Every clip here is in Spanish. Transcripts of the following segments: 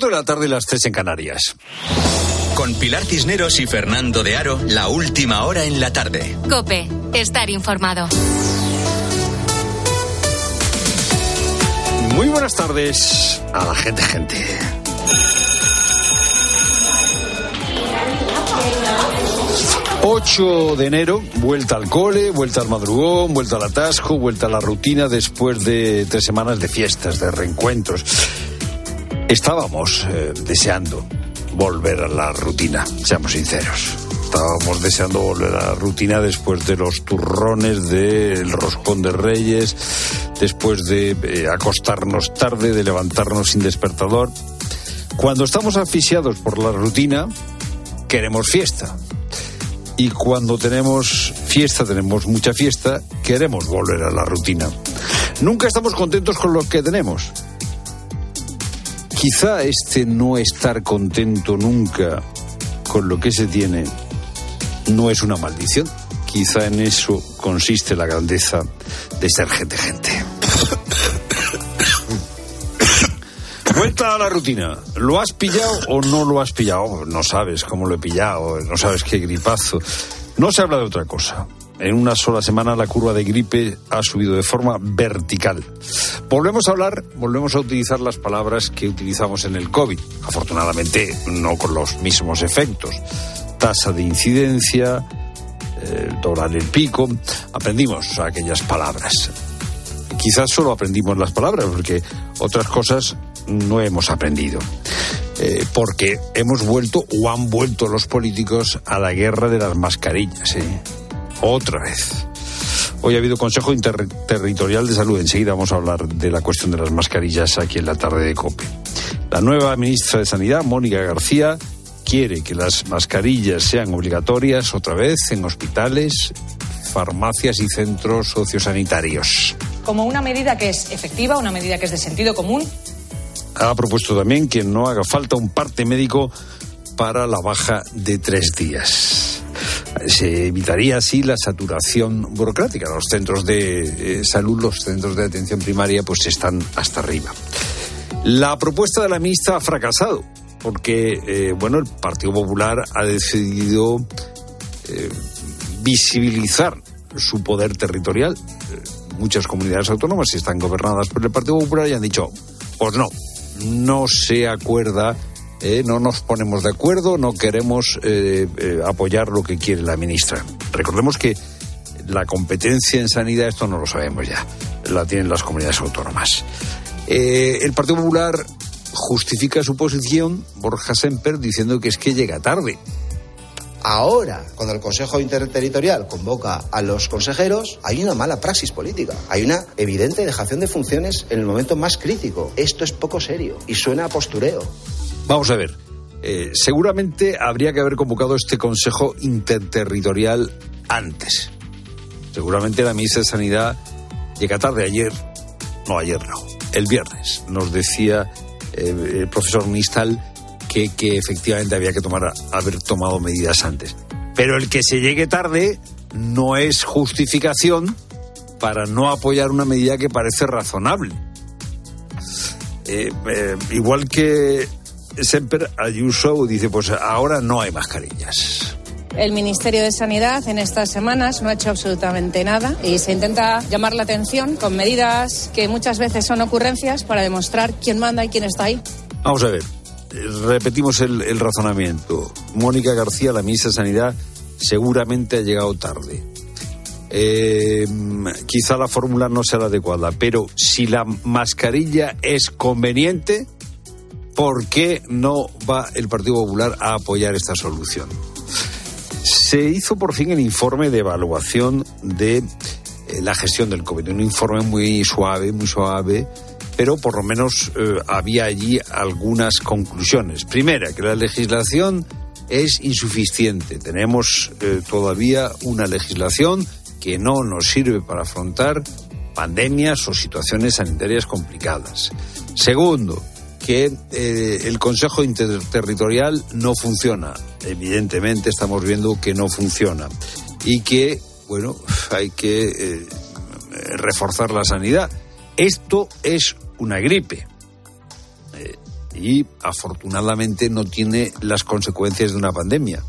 4 de la tarde y las 3 en Canarias. Con Pilar Cisneros y Fernando de Aro, la última hora en la tarde. Cope, estar informado. Muy buenas tardes a la gente, gente. ...8 de enero, vuelta al cole, vuelta al madrugón, vuelta al atasco, vuelta a la rutina después de tres semanas de fiestas, de reencuentros. Estábamos eh, deseando volver a la rutina, seamos sinceros. Estábamos deseando volver a la rutina después de los turrones del roscón de Reyes, después de eh, acostarnos tarde, de levantarnos sin despertador. Cuando estamos asfixiados por la rutina, queremos fiesta. Y cuando tenemos fiesta, tenemos mucha fiesta, queremos volver a la rutina. Nunca estamos contentos con lo que tenemos. Quizá este no estar contento nunca con lo que se tiene no es una maldición. Quizá en eso consiste la grandeza de ser gente gente. Vuelta a la rutina. ¿Lo has pillado o no lo has pillado? No sabes cómo lo he pillado, no sabes qué gripazo. No se habla de otra cosa. En una sola semana la curva de gripe ha subido de forma vertical. Volvemos a hablar, volvemos a utilizar las palabras que utilizamos en el COVID. Afortunadamente no con los mismos efectos. Tasa de incidencia, el dólar el pico. Aprendimos aquellas palabras. Quizás solo aprendimos las palabras porque otras cosas no hemos aprendido. Eh, porque hemos vuelto o han vuelto los políticos a la guerra de las mascarillas. ¿eh? Otra vez. Hoy ha habido Consejo Interterritorial de Salud. Enseguida vamos a hablar de la cuestión de las mascarillas aquí en la tarde de COPE. La nueva ministra de Sanidad, Mónica García, quiere que las mascarillas sean obligatorias otra vez en hospitales, farmacias y centros sociosanitarios. Como una medida que es efectiva, una medida que es de sentido común. Ha propuesto también que no haga falta un parte médico para la baja de tres días. Se evitaría así la saturación burocrática. Los centros de eh, salud, los centros de atención primaria, pues están hasta arriba. La propuesta de la ministra ha fracasado porque, eh, bueno, el Partido Popular ha decidido eh, visibilizar su poder territorial. muchas comunidades autónomas están gobernadas por el Partido Popular y han dicho, pues no, no se acuerda eh, no nos ponemos de acuerdo, no queremos eh, eh, apoyar lo que quiere la ministra. Recordemos que la competencia en sanidad, esto no lo sabemos ya, la tienen las comunidades autónomas. el Partido Popular justifica su posición, Borja Semper, diciendo que es que llega tarde. Ahora, cuando el Consejo Interterritorial convoca a los consejeros, hay una mala praxis política. Hay una evidente dejación de funciones en el momento más crítico. Esto es poco serio y suena a postureo. Vamos a ver. Eh, seguramente habría que haber convocado este Consejo Interterritorial antes. Seguramente la ministra de Sanidad llega tarde ayer. No, ayer no. El viernes nos decía eh, el profesor Nistal que, que efectivamente había que tomar, haber tomado medidas antes. Pero el que se llegue tarde no es justificación para no apoyar una medida que parece razonable. Eh, igual que Semper Ayuso dice, pues ahora no hay mascarillas. El Ministerio de Sanidad en estas semanas no ha hecho absolutamente nada y se intenta llamar la atención con medidas que muchas veces son ocurrencias para demostrar quién manda y quién está ahí. Vamos a ver, repetimos el, razonamiento. Mónica García, la ministra de Sanidad, seguramente ha llegado tarde. Eh, quizá la fórmula no sea la adecuada, pero si la mascarilla es conveniente, ¿por qué no va el Partido Popular a apoyar esta solución? Se hizo por fin el informe de evaluación de eh, la gestión del COVID, un informe muy suave, muy suave, pero por lo menos eh, había allí algunas conclusiones. Primera, que la legislación es insuficiente. Tenemos eh, todavía una legislación que no nos sirve para afrontar pandemias o situaciones sanitarias complicadas. Segundo, que eh, el Consejo Interterritorial no funciona. Evidentemente estamos viendo que no funciona. Y que, bueno, hay que eh, reforzar la sanidad. Esto es una gripe. Eh, y afortunadamente no tiene las consecuencias de una pandemia.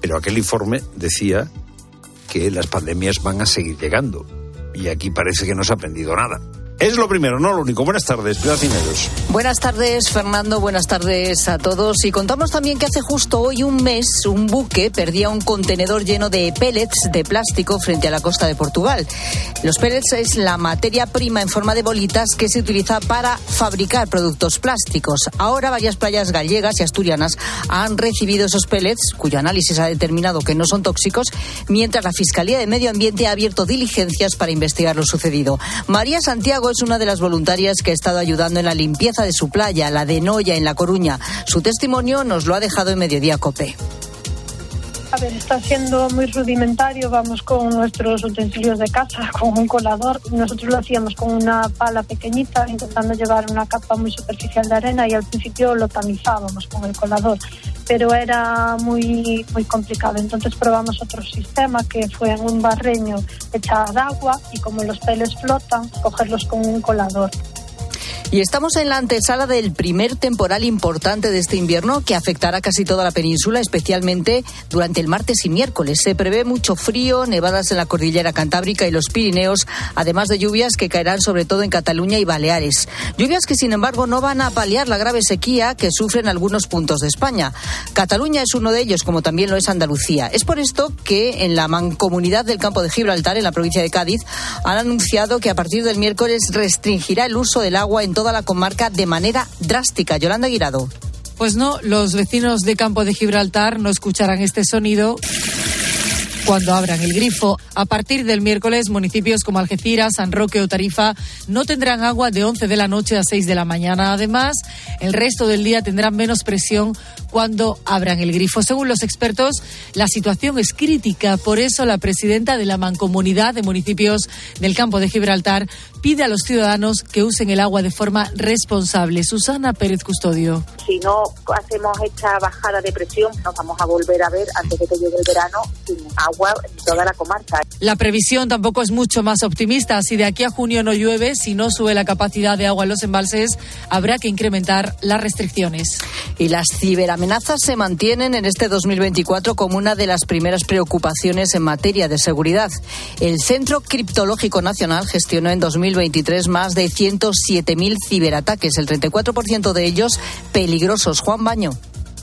Pero aquel informe decía que las pandemias van a seguir llegando y aquí parece que no se ha aprendido nada. Es lo primero, no lo único. Buenas tardes, Pilar Cineros. Buenas tardes, Fernando. Buenas tardes a todos. Y contamos también que hace justo hoy un mes un buque perdía un contenedor lleno de pellets de plástico frente a la costa de Portugal. Los pellets es la materia prima en forma de bolitas que se utiliza para fabricar productos plásticos. Ahora varias playas gallegas y asturianas han recibido esos pellets, cuyo análisis ha determinado que no son tóxicos, mientras la Fiscalía de Medio Ambiente ha abierto diligencias para investigar lo sucedido. María Santiago es una de las voluntarias que ha estado ayudando en la limpieza de su playa, la de Noya, en La Coruña. Su testimonio nos lo ha dejado en Mediodía Cope. A ver, está siendo muy rudimentario, vamos con nuestros utensilios de casa, con un colador. Nosotros lo hacíamos con una pala pequeñita, intentando llevar una capa muy superficial de arena y al principio lo tamizábamos con el colador, pero era muy, muy complicado. Entonces probamos otro sistema que fue en un barreño echado de agua y como los peles flotan, cogerlos con un colador. Y estamos en la antesala del primer temporal importante de este invierno que afectará casi toda la península, especialmente durante el martes y miércoles. Se prevé mucho frío, nevadas en la cordillera cantábrica y los Pirineos, además de lluvias que caerán sobre todo en Cataluña y Baleares. Lluvias que, sin embargo, no van a paliar la grave sequía que sufren algunos puntos de España. Cataluña es uno de ellos, como también lo es Andalucía. Es por esto que en la mancomunidad del campo de Gibraltar, en la provincia de Cádiz, han anunciado que a partir del miércoles restringirá el uso del agua en toda la comarca de manera drástica. Yolanda Guirado. Pues no, los vecinos de Campo de Gibraltar no escucharán este sonido cuando abran el grifo. A partir del miércoles, municipios como Algeciras, San Roque o Tarifa no tendrán agua de 11 de la noche a 6 de la mañana. Además, el resto del día tendrán menos presión cuando abran el grifo. Según los expertos, la situación es crítica. Por eso, la presidenta de la Mancomunidad de Municipios del Campo de Gibraltar pide a los ciudadanos que usen el agua de forma responsable. Susana Pérez Custodio. Si no hacemos esta bajada de presión, nos vamos a volver a ver antes de que llegue el verano sin agua en toda la comarca. La previsión tampoco es mucho más optimista. Si de aquí a junio no llueve, si no sube la capacidad de agua en los embalses, habrá que incrementar las restricciones. Y las ciberamenazas se mantienen en este 2024 como una de las primeras preocupaciones en materia de seguridad. El Centro Criptológico Nacional gestionó en 2023 más de 107.000 ciberataques, el 34% de ellos peligrosos. Juan Baño.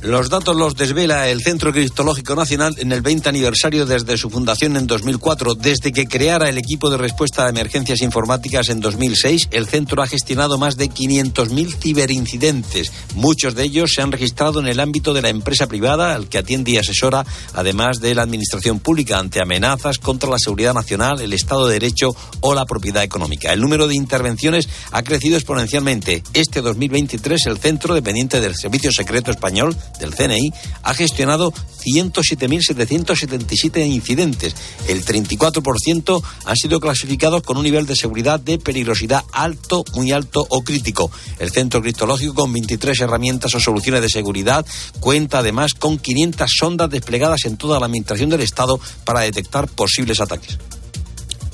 Los datos los desvela el Centro Criptológico Nacional en el 20 aniversario desde su fundación en 2004. Desde que creara el equipo de respuesta a emergencias informáticas en 2006, el centro ha gestionado más de 500.000 ciberincidentes. Muchos de ellos se han registrado en el ámbito de la empresa privada, al que atiende y asesora, además de la administración pública, ante amenazas contra la seguridad nacional, el Estado de Derecho o la propiedad económica. El número de intervenciones ha crecido exponencialmente. Este 2023, el centro, dependiente del Servicio Secreto Español, del CNI ha gestionado 107.777 incidentes. El 34% han sido clasificados con un nivel de seguridad de peligrosidad alto, muy alto o crítico. El centro criptológico, con 23 herramientas o soluciones de seguridad, cuenta además con 500 sondas desplegadas en toda la administración del Estado para detectar posibles ataques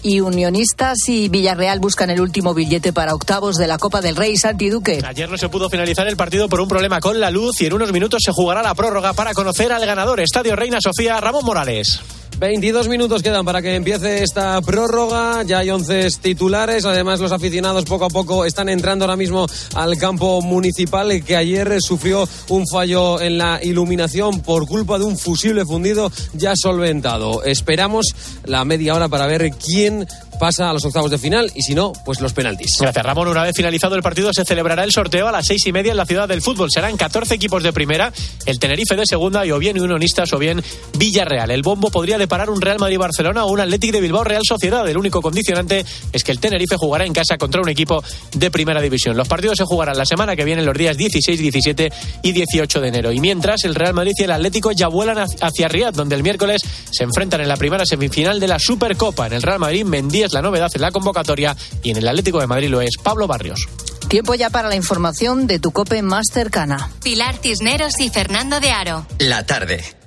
y Unionistas y Villarreal buscan el último billete para octavos de la Copa del Rey Santi Duque. Ayer no se pudo finalizar el partido por un problema con la luz y en unos minutos se jugará la prórroga para conocer al ganador. Estadio Reina Sofía, Ramón Morales. 22 minutos quedan para que empiece esta prórroga. Ya hay 11 titulares. Además, los aficionados poco a poco están entrando ahora mismo al campo municipal que ayer sufrió un fallo en la iluminación por culpa de un fusible fundido ya solventado. Esperamos la media hora para ver quién pasa a los octavos de final y si no, pues los penaltis. Gracias, Ramón. Una vez finalizado el partido, se celebrará el sorteo a las seis y media en la ciudad del fútbol. Serán 14 equipos de primera, el Tenerife de segunda y o bien Unionistas o bien Villarreal. El bombo podría deparar un Real Madrid-Barcelona o un Atlético de Bilbao-Real Sociedad. El único condicionante es que el Tenerife jugará en casa contra un equipo de primera división. Los partidos se jugarán la semana que viene, los días 16, 17 y 18 de enero. Y mientras, el Real Madrid y el Atlético ya vuelan hacia Riyadh, donde el miércoles se enfrentan en la primera semifinal de la Supercopa. En el Real Madrid, Mendy la novedad en la convocatoria y en el Atlético de Madrid lo es Pablo Barrios. Tiempo ya para la información de tu cope más cercana. Pilar Cisneros y Fernando de Aro. La tarde.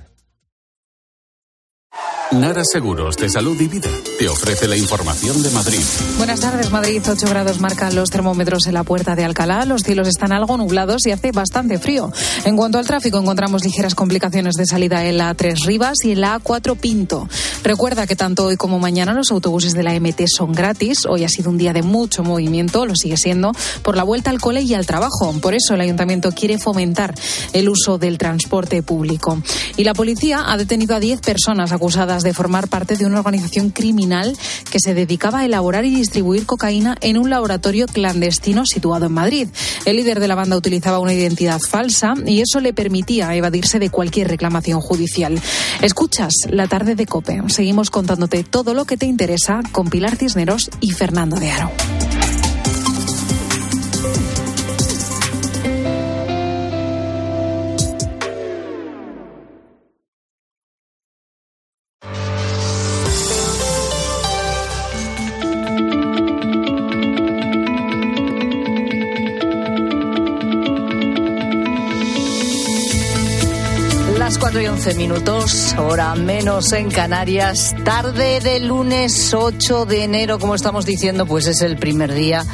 Nara Seguros de Salud y Vida te ofrece la información de Madrid. Buenas tardes, Madrid. 8 grados marcan los termómetros en la puerta de Alcalá. Los cielos están algo nublados y hace bastante frío. En cuanto al tráfico, encontramos ligeras complicaciones de salida en la 3 Rivas y en la A4 Pinto. Recuerda que tanto hoy como mañana los autobuses de la MT son gratis. Hoy ha sido un día de mucho movimiento, lo sigue siendo, por la vuelta al cole y al trabajo. Por eso el ayuntamiento quiere fomentar el uso del transporte público. Y la policía ha detenido a 10 personas acusadas de formar parte de una organización criminal que se dedicaba a elaborar y distribuir cocaína en un laboratorio clandestino situado en Madrid. El líder de la banda utilizaba una identidad falsa y eso le permitía evadirse de cualquier reclamación judicial. Escuchas la tarde de Cope. Seguimos contándote todo lo que te interesa con Pilar Cisneros y Fernando de Aro. 11 minutos, hora menos en Canarias, tarde de lunes 8 de enero, como estamos diciendo, pues es el primer día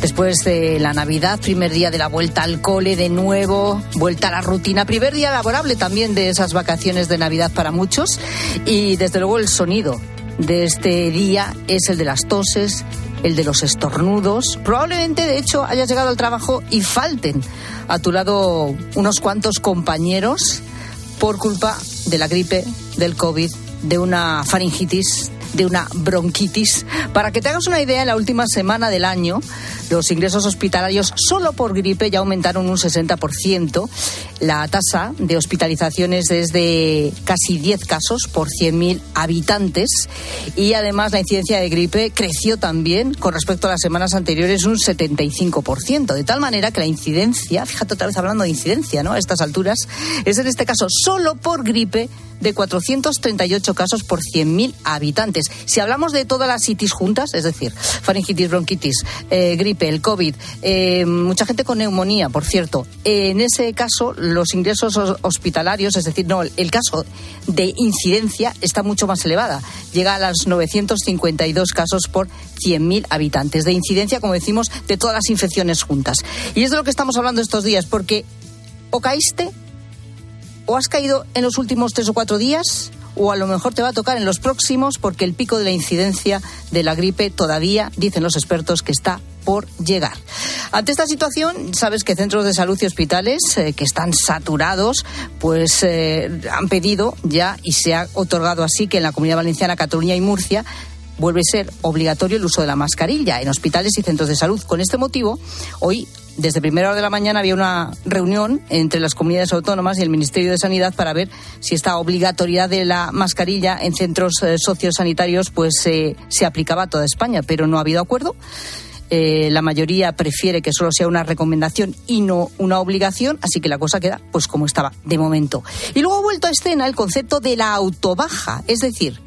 después de la Navidad, primer día de la vuelta al cole de nuevo, vuelta a la rutina, primer día laborable también de esas vacaciones de Navidad para muchos y desde luego el sonido de este día es el de las toses, el de los estornudos. Probablemente, de hecho, hayas llegado al trabajo y falten a tu lado unos cuantos compañeros por culpa de la gripe, del COVID, de una faringitis, de una bronquitis. Para que te hagas una idea, en la última semana del año, los ingresos hospitalarios solo por gripe ya aumentaron un 60%. La tasa de hospitalizaciones es de casi 10 casos por 100.000 habitantes. Y además la incidencia de gripe creció también con respecto a las semanas anteriores un 75%. De tal manera que la incidencia, fíjate otra vez hablando de incidencia, ¿no? A estas alturas, es en este caso solo por gripe de 438 casos por 100.000 habitantes. Si hablamos de todas las itis juntas, es decir, faringitis, bronquitis, eh, gripe, el COVID, eh, mucha gente con neumonía, por cierto, en ese caso los ingresos hospitalarios, es decir, no, el caso de incidencia está mucho más elevada. Llega a los 952 casos por 100.000 habitantes. De incidencia, como decimos, de todas las infecciones juntas. Y es de lo que estamos hablando estos días, porque o caíste o has caído en los últimos tres o cuatro días o a lo mejor te va a tocar en los próximos porque el pico de la incidencia de la gripe todavía, dicen los expertos, que está por llegar. Ante esta situación, sabes que centros de salud y hospitales eh, que están saturados, pues eh, han pedido ya y se ha otorgado así que en la Comunidad Valenciana, Cataluña y Murcia vuelve a ser obligatorio el uso de la mascarilla en hospitales y centros de salud. Con este motivo, hoy desde primera hora de la mañana había una reunión entre las comunidades autónomas y el Ministerio de Sanidad para ver si esta obligatoriedad de la mascarilla en centros eh, sociosanitarios pues eh, se aplicaba a toda España, pero no ha habido acuerdo. Eh, la mayoría prefiere que solo sea una recomendación y no una obligación, así que la cosa queda pues como estaba de momento. Y luego ha vuelto a escena el concepto de la autobaja, es decir,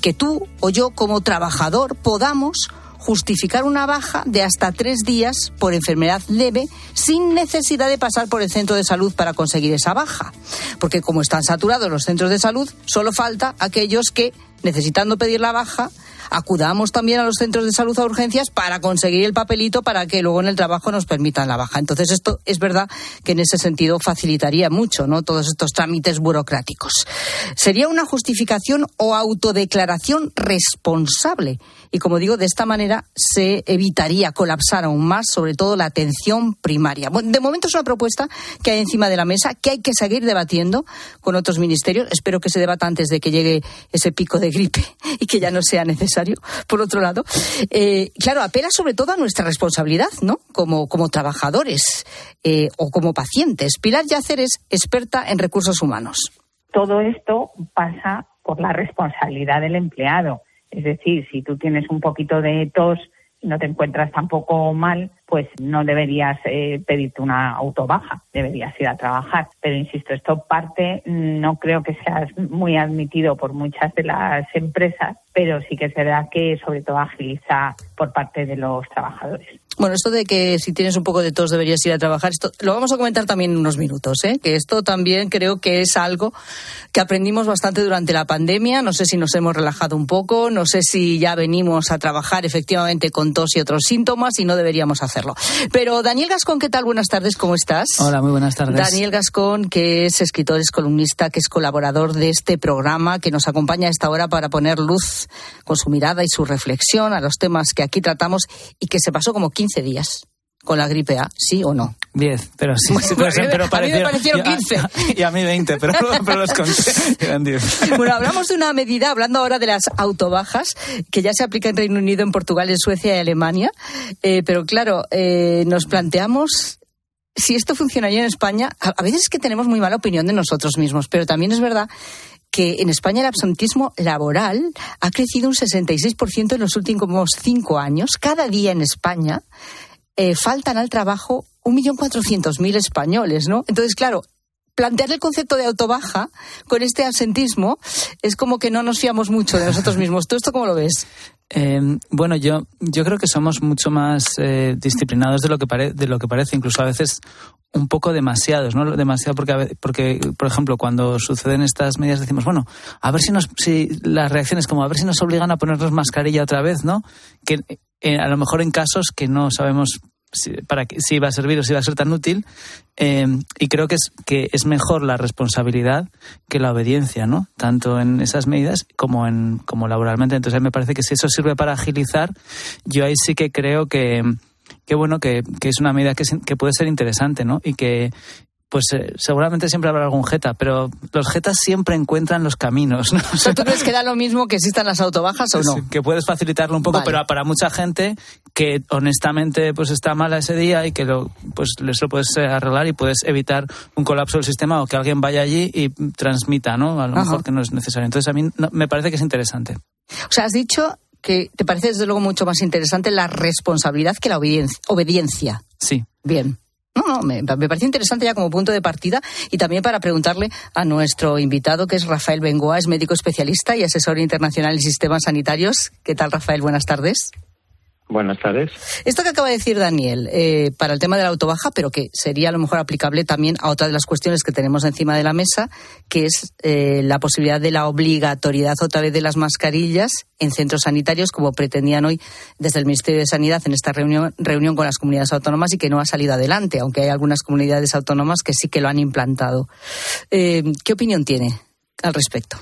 que tú o yo como trabajador podamos justificar una baja de hasta tres días por enfermedad leve sin necesidad de pasar por el centro de salud para conseguir esa baja. Porque como están saturados los centros de salud, solo falta aquellos que, necesitando pedir la baja, acudamos también a los centros de salud a urgencias para conseguir el papelito para que luego en el trabajo nos permitan la baja. Entonces, esto es verdad que en ese sentido facilitaría mucho, ¿no? Todos estos trámites burocráticos. Sería una justificación o autodeclaración responsable. Y como digo, de esta manera se evitaría colapsar aún más, sobre todo la atención primaria. Bueno, de momento es una propuesta que hay encima de la mesa, que hay que seguir debatiendo con otros ministerios. Espero que se debata antes de que llegue ese pico de gripe y que ya no sea necesario por otro lado, eh, claro, apela sobre todo a nuestra responsabilidad, ¿no? Como, como trabajadores eh, o como pacientes. Pilar Yacer es experta en recursos humanos. Todo esto pasa por la responsabilidad del empleado. Es decir, si tú tienes un poquito de tos no te encuentras tampoco mal, pues no deberías eh, pedirte una autobaja, deberías ir a trabajar. Pero insisto, esto parte, no creo que sea muy admitido por muchas de las empresas, pero sí que es verdad que sobre todo agiliza por parte de los trabajadores. Bueno, esto de que si tienes un poco de tos deberías ir a trabajar, esto lo vamos a comentar también en unos minutos, ¿eh? que esto también creo que es algo que aprendimos bastante durante la pandemia. No sé si nos hemos relajado un poco, no sé si ya venimos a trabajar efectivamente con tos y otros síntomas y no deberíamos hacerlo. Pero Daniel Gascón, ¿qué tal? Buenas tardes, ¿cómo estás? Hola, muy buenas tardes. Daniel Gascón, que es escritor, es columnista, que es colaborador de este programa, que nos acompaña a esta hora para poner luz con su mirada y su reflexión a los temas que aquí tratamos y que se pasó como 15 días con la gripe A, ¿sí o no? 10, pero sí. Bueno, pero, pero a mí me parecieron 15. Y a, mí 20, pero, pero los conté. Eran 10. Bueno, hablamos de una medida, hablando ahora de las autobajas, que ya se aplica en Reino Unido, en Portugal, en Suecia y Alemania. Eh, pero claro, eh, nos planteamos si esto funcionaría en España. A, a veces es que tenemos muy mala opinión de nosotros mismos, pero también es verdad que en España el absentismo laboral ha crecido un 66% en los últimos cinco años. Cada día en España eh, faltan al trabajo 1.400.000 españoles, ¿no? Entonces, claro, plantear el concepto de autobaja con este absentismo es como que no nos fiamos mucho de nosotros mismos. ¿Tú esto cómo lo ves? Eh, bueno, yo, yo creo que somos mucho más eh, disciplinados de lo, que de lo que parece, incluso a veces un poco demasiados, ¿no? Demasiado porque, porque, por ejemplo, cuando suceden estas medidas decimos, bueno, a ver si nos, si las reacciones como a ver si nos obligan a ponernos mascarilla otra vez, ¿no? Que eh, a lo mejor en casos que no sabemos si, para que, si va a servir o si va a ser tan útil. Eh, y creo que es, que es mejor la responsabilidad que la obediencia, ¿no? Tanto en esas medidas como, en, como laboralmente. Entonces, me parece que si eso sirve para agilizar, yo ahí sí que creo que, que bueno, que, que es una medida que, que puede ser interesante, ¿no? Y que, pues eh, seguramente siempre habrá algún jeta, pero los jetas siempre encuentran los caminos. ¿no? O sea, ¿Tú crees que da lo mismo que existan las autobajas o no? Sí, que puedes facilitarlo un poco, Vale. pero para mucha gente que honestamente pues está mala ese día y que lo, pues eso lo puedes eh, arreglar y puedes evitar un colapso del sistema o que alguien vaya allí y transmita, ¿no? A lo Ajá. mejor que no es necesario. Entonces a mí no- me parece que es interesante. O sea, has dicho que te parece desde luego mucho más interesante la responsabilidad que la obediencia. obediencia. Sí. Bien. Me parece interesante ya como punto de partida y también para preguntarle a nuestro invitado, que es Rafael Bengoa, es médico especialista y asesor internacional en sistemas sanitarios. ¿Qué tal, Rafael? Buenas tardes. Buenas tardes. Esto que acaba de decir Daniel, eh, para el tema de la autobaja, pero que sería a lo mejor aplicable también a otra de las cuestiones que tenemos encima de la mesa, que es eh, la posibilidad de la obligatoriedad otra vez de las mascarillas en centros sanitarios, como pretendían hoy desde el Ministerio de Sanidad en esta reunión, reunión con las comunidades autónomas y que no ha salido adelante, aunque hay algunas comunidades autónomas que sí que lo han implantado. Eh, ¿Qué opinión tiene al respecto?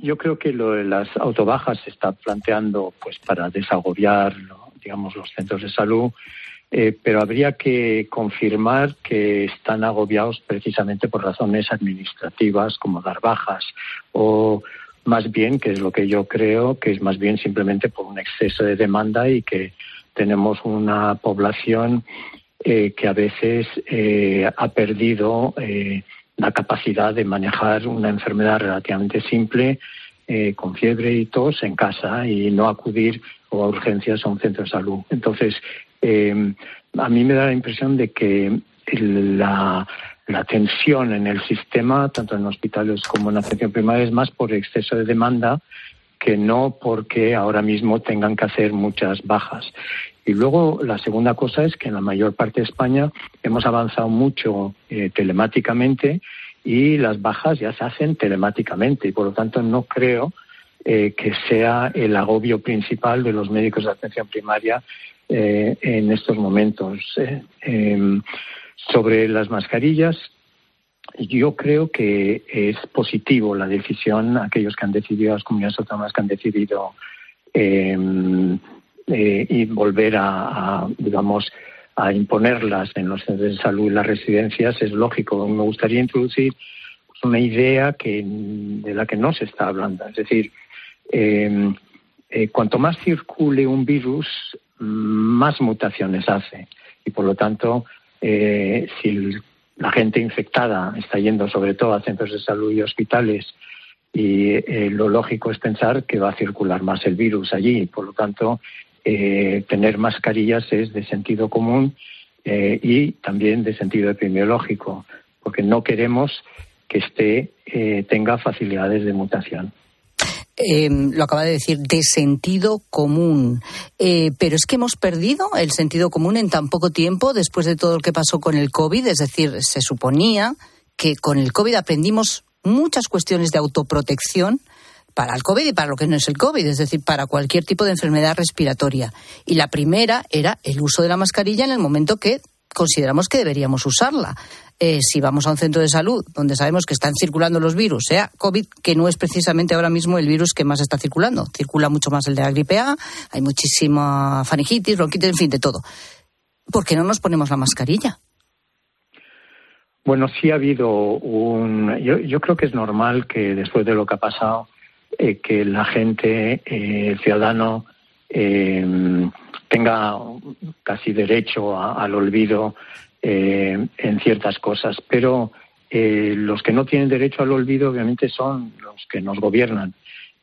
Yo creo que lo de las autobajas se está planteando pues para desagobiar, ¿no? Digamos, los centros de salud, eh, pero habría que confirmar que están agobiados precisamente por razones administrativas, como dar bajas, o más bien, que es lo que yo creo, que es más bien simplemente por un exceso de demanda y que tenemos una población eh, que a veces eh, ha perdido la capacidad de manejar una enfermedad relativamente simple con fiebre y tos en casa y no acudir o a urgencias a un centro de salud. Entonces, eh, a mí me da la impresión de que la, la tensión en el sistema, tanto en hospitales como en atención primaria, es más por exceso de demanda que no porque ahora mismo tengan que hacer muchas bajas. Y luego la segunda cosa es que en la mayor parte de España hemos avanzado mucho eh, telemáticamente y las bajas ya se hacen telemáticamente y por lo tanto no creo eh, que sea el agobio principal de los médicos de atención primaria eh, en estos momentos. Eh, em, sobre las mascarillas, yo creo que es positivo la decisión, aquellos que han decidido, las comunidades autónomas que han decidido eh, eh, volver a, a, digamos, a imponerlas en los centros de salud y las residencias es lógico. Me gustaría introducir una idea que, de la que no se está hablando. Es decir, eh, eh, cuanto más circule un virus, más mutaciones hace. Y por lo tanto, eh, si la gente infectada está yendo sobre todo a centros de salud y hospitales, y eh, lo lógico es pensar que va a circular más el virus allí. Por lo tanto, tener mascarillas es de sentido común y también de sentido epidemiológico, porque no queremos que esté tenga facilidades de mutación. Eh, lo acaba de decir, de sentido común. Eh, pero es que hemos perdido el sentido común en tan poco tiempo después de todo lo que pasó con el COVID. Es decir, se suponía que con el COVID aprendimos muchas cuestiones de autoprotección para el COVID y para lo que no es el COVID, es decir, para cualquier tipo de enfermedad respiratoria. Y la primera era el uso de la mascarilla en el momento que consideramos que deberíamos usarla. Eh, si vamos a un centro de salud donde sabemos que están circulando los virus, sea COVID, que no es precisamente ahora mismo el virus que más está circulando. Circula mucho más el de la gripe A, hay muchísima faringitis, bronquitis, en fin, de todo. ¿Por qué no nos ponemos la mascarilla? Bueno, sí ha habido un. Yo, creo que es normal que después de lo que ha pasado, eh, que la gente, eh, el ciudadano, tenga casi derecho al olvido eh, en ciertas cosas, pero eh, los que no tienen derecho al olvido obviamente son los que nos gobiernan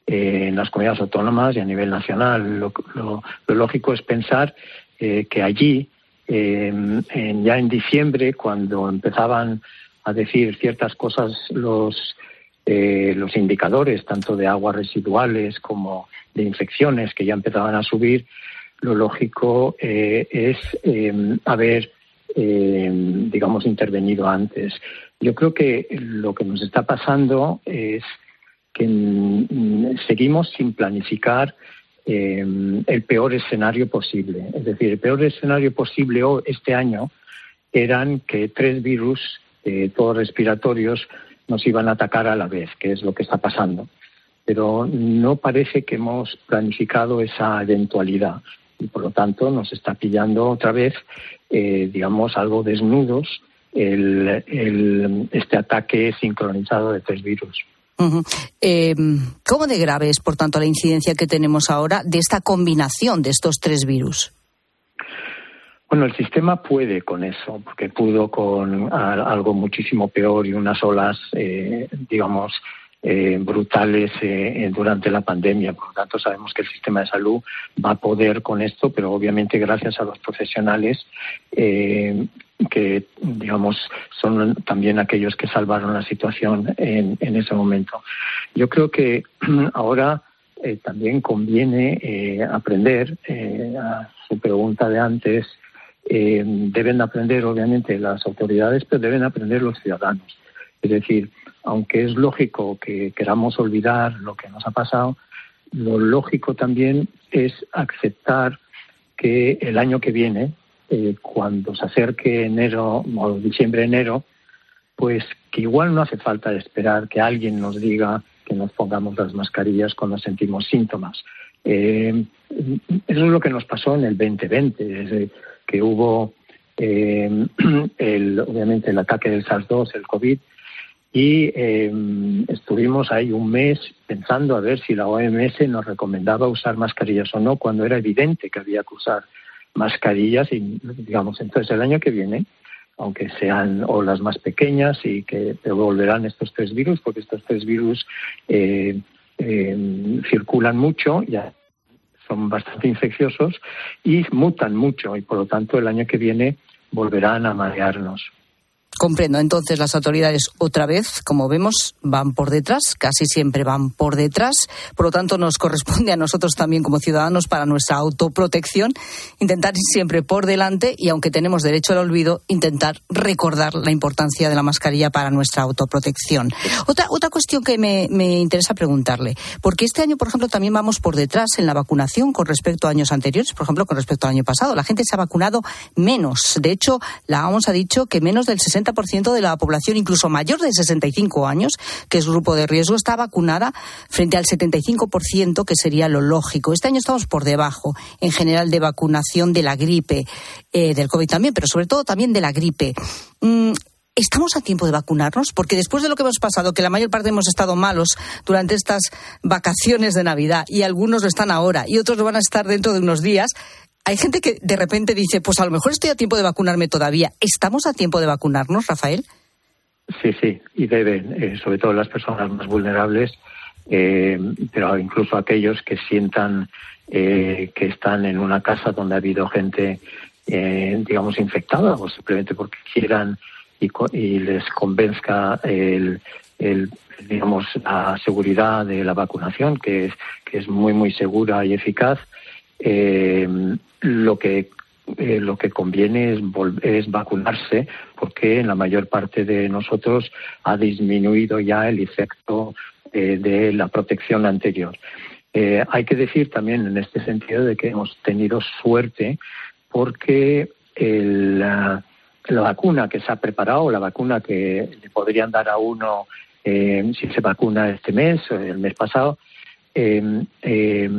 eh, en las comunidades autónomas y a nivel nacional. Lo, lógico es pensar que allí, ya en diciembre, cuando empezaban a decir ciertas cosas los los indicadores, tanto de aguas residuales como de infecciones que ya empezaban a subir, lo lógico es haber eh, digamos, intervenido antes. Yo creo que lo que nos está pasando es que seguimos sin planificar eh, el peor escenario posible. Es decir, el peor escenario posible este año eran que tres virus, eh, todos respiratorios, nos iban a atacar a la vez, que es lo que está pasando. Pero no parece que hemos planificado esa eventualidad y por lo tanto nos está pillando otra vez eh, digamos, algo desnudos el, este ataque sincronizado de tres virus. Eh, ¿Cómo de grave es, por tanto, la incidencia que tenemos ahora de esta combinación de estos tres virus? Bueno, el sistema puede con eso, porque pudo con algo muchísimo peor y unas olas, eh, digamos, eh, brutales eh, durante la pandemia. Por lo tanto, sabemos que el sistema de salud va a poder con esto, pero obviamente gracias a los profesionales eh, que, digamos, son también aquellos que salvaron la situación en, ese momento. Yo creo que ahora también conviene aprender, a su pregunta de antes, deben aprender obviamente las autoridades, pero deben aprender los ciudadanos. Es decir, aunque es lógico que queramos olvidar lo que nos ha pasado, lo lógico también es aceptar que el año que viene, eh, cuando se acerque enero o diciembre, enero, pues que igual no hace falta esperar que alguien nos diga que nos pongamos las mascarillas cuando sentimos síntomas. Eh, eso es lo que nos pasó en el 2020, desde que hubo eh, el, obviamente el ataque del SARS-2, el COVID, y em, estuvimos ahí un mes pensando a ver si la OMS nos recomendaba usar mascarillas o no, cuando era evidente que había que usar mascarillas y digamos entonces el año que viene aunque sean olas más pequeñas y que volverán estos tres virus porque estos tres virus eh, em, circulan mucho ya son bastante infecciosos y mutan mucho y por lo tanto el año que viene volverán a marearnos. Comprendo. Entonces las autoridades otra vez, como vemos, van por detrás, casi siempre van por detrás. Por lo tanto, nos corresponde a nosotros también como ciudadanos para nuestra autoprotección intentar ir siempre por delante y aunque tenemos derecho al olvido, intentar recordar la importancia de la mascarilla para nuestra autoprotección. Otra, otra cuestión que me, me interesa preguntarle, porque este año, por ejemplo, también vamos por detrás en la vacunación con respecto a años anteriores, por ejemplo, con respecto al año pasado. La gente se ha vacunado menos. De hecho, la OMS ha dicho que menos del 60 ciento de la población, incluso mayor de 65 años, que es grupo de riesgo, está vacunada frente al 75%, que sería lo lógico. Este año estamos por debajo, en general, de vacunación de la gripe, eh, del COVID también, pero sobre todo también de la gripe. Mm, ¿Estamos a tiempo de vacunarnos? Porque después de lo que hemos pasado, que la mayor parte hemos estado malos durante estas vacaciones de Navidad, y algunos lo están ahora, y otros lo van a estar dentro de unos días, hay gente que de repente dice, pues a lo mejor estoy a tiempo de vacunarme todavía. ¿Estamos a tiempo de vacunarnos, Rafael? Sí, sí, y deben, eh, sobre todo las personas más vulnerables, eh, pero incluso aquellos que sientan eh, que están en una casa donde ha habido gente, digamos, infectada o simplemente porque quieran y, y les convenzca el, el, digamos, la seguridad de la vacunación, que es, que es muy, muy segura y eficaz, eh, lo que eh, lo que conviene es, es vacunarse porque en la mayor parte de nosotros ha disminuido ya el efecto eh, de la protección anterior. Hay que decir también en este sentido de que hemos tenido suerte porque la, vacuna que se ha preparado, la vacuna que le podrían dar a uno si se vacuna este mes o el mes pasado, eh,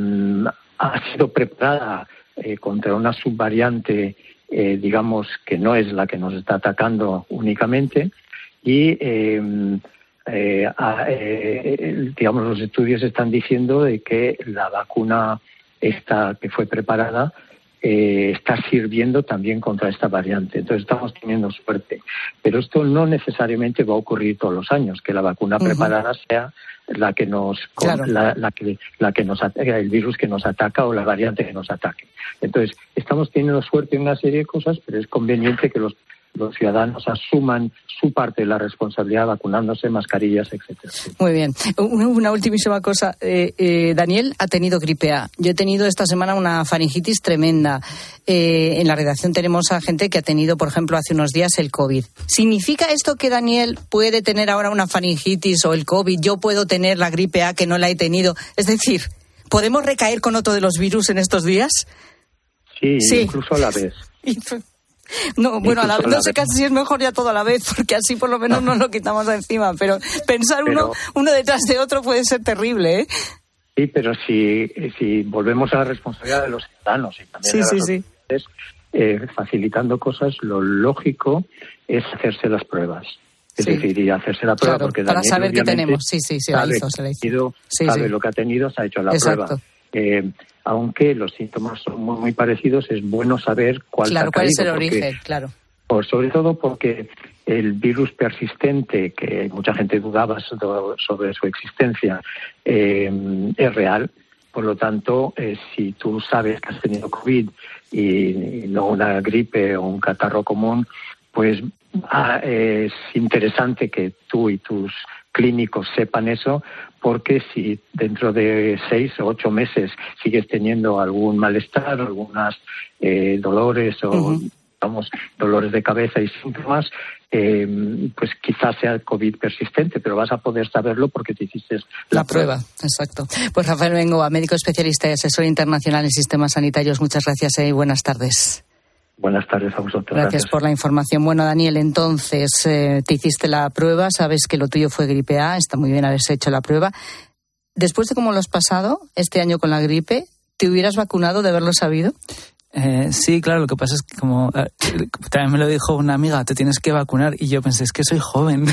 ha sido preparada eh, contra una subvariante, eh, digamos, que no es la que nos está atacando únicamente. Y, eh, eh, a- digamos, los estudios están diciendo de que la vacuna esta que fue preparada eh, está sirviendo también contra esta variante. Entonces estamos teniendo suerte. Pero esto no necesariamente va a ocurrir todos los años, que la vacuna preparada sea la que nos con- Claro. la, la que la que nos ataca, el virus que nos ataca o la variante que nos ataque. Entonces estamos teniendo suerte en una serie de cosas, pero es conveniente que los los ciudadanos asuman su parte de la responsabilidad vacunándose, mascarillas, etcétera. Muy bien. Una, ultimísima cosa. Eh, eh, Daniel ha tenido gripe A. Yo he tenido esta semana una faringitis tremenda. Eh, en la redacción tenemos a gente que ha tenido, por ejemplo, hace unos días el COVID. ¿Significa esto que Daniel puede tener ahora una faringitis o el COVID? Yo puedo tener la gripe A que no la he tenido. Es decir, ¿podemos recaer con otro de los virus en estos días? Sí, Sí. incluso a la vez. No, bueno, a la, no sé casi si es mejor ya todo a la vez, porque así por lo menos no lo quitamos de encima. Pero pensar uno, Pero- uno detrás de otro puede ser terrible, ¿eh? Sí, pero si, si volvemos a la responsabilidad de los ciudadanos y también Sí, de las sí, eh, facilitando cosas, lo lógico es hacerse las pruebas. Es decir, y hacerse la prueba Claro, porque para Daniel, saber qué tenemos. Sí, sí, se la hizo, se la hizo. sabe lo que ha tenido, se ha hecho la Exacto. prueba. Eh, aunque los síntomas son muy, muy parecidos, es bueno saber cuál claro, cuál es el porque- origen, claro. por sobre todo porque el virus persistente, que mucha gente dudaba so- sobre su existencia, eh, es real. Por lo tanto, eh, si tú sabes que has tenido COVID y, y no una gripe o un catarro común, pues ah, es interesante que tú y tus clínicos sepan eso, porque si dentro de seis o ocho meses sigues teniendo algún malestar, algunos dolores o digamos, dolores de cabeza y síntomas, eh, pues quizás sea COVID persistente, pero vas a poder saberlo porque te hiciste La prueba, exacto. Pues Rafael Bengoa, médico especialista y asesor internacional en sistemas sanitarios, muchas gracias eh, y buenas tardes. Buenas tardes a vosotros. Gracias, por la información. Bueno, Daniel, entonces eh, te hiciste la prueba, sabes que lo tuyo fue gripe A, está muy bien haberse hecho la prueba. Después de cómo lo has pasado este año con la gripe, ¿te hubieras vacunado de haberlo sabido? Eh, sí, claro, lo que pasa es que como eh, también me lo dijo una amiga, te tienes que vacunar y yo pensé, es que soy joven.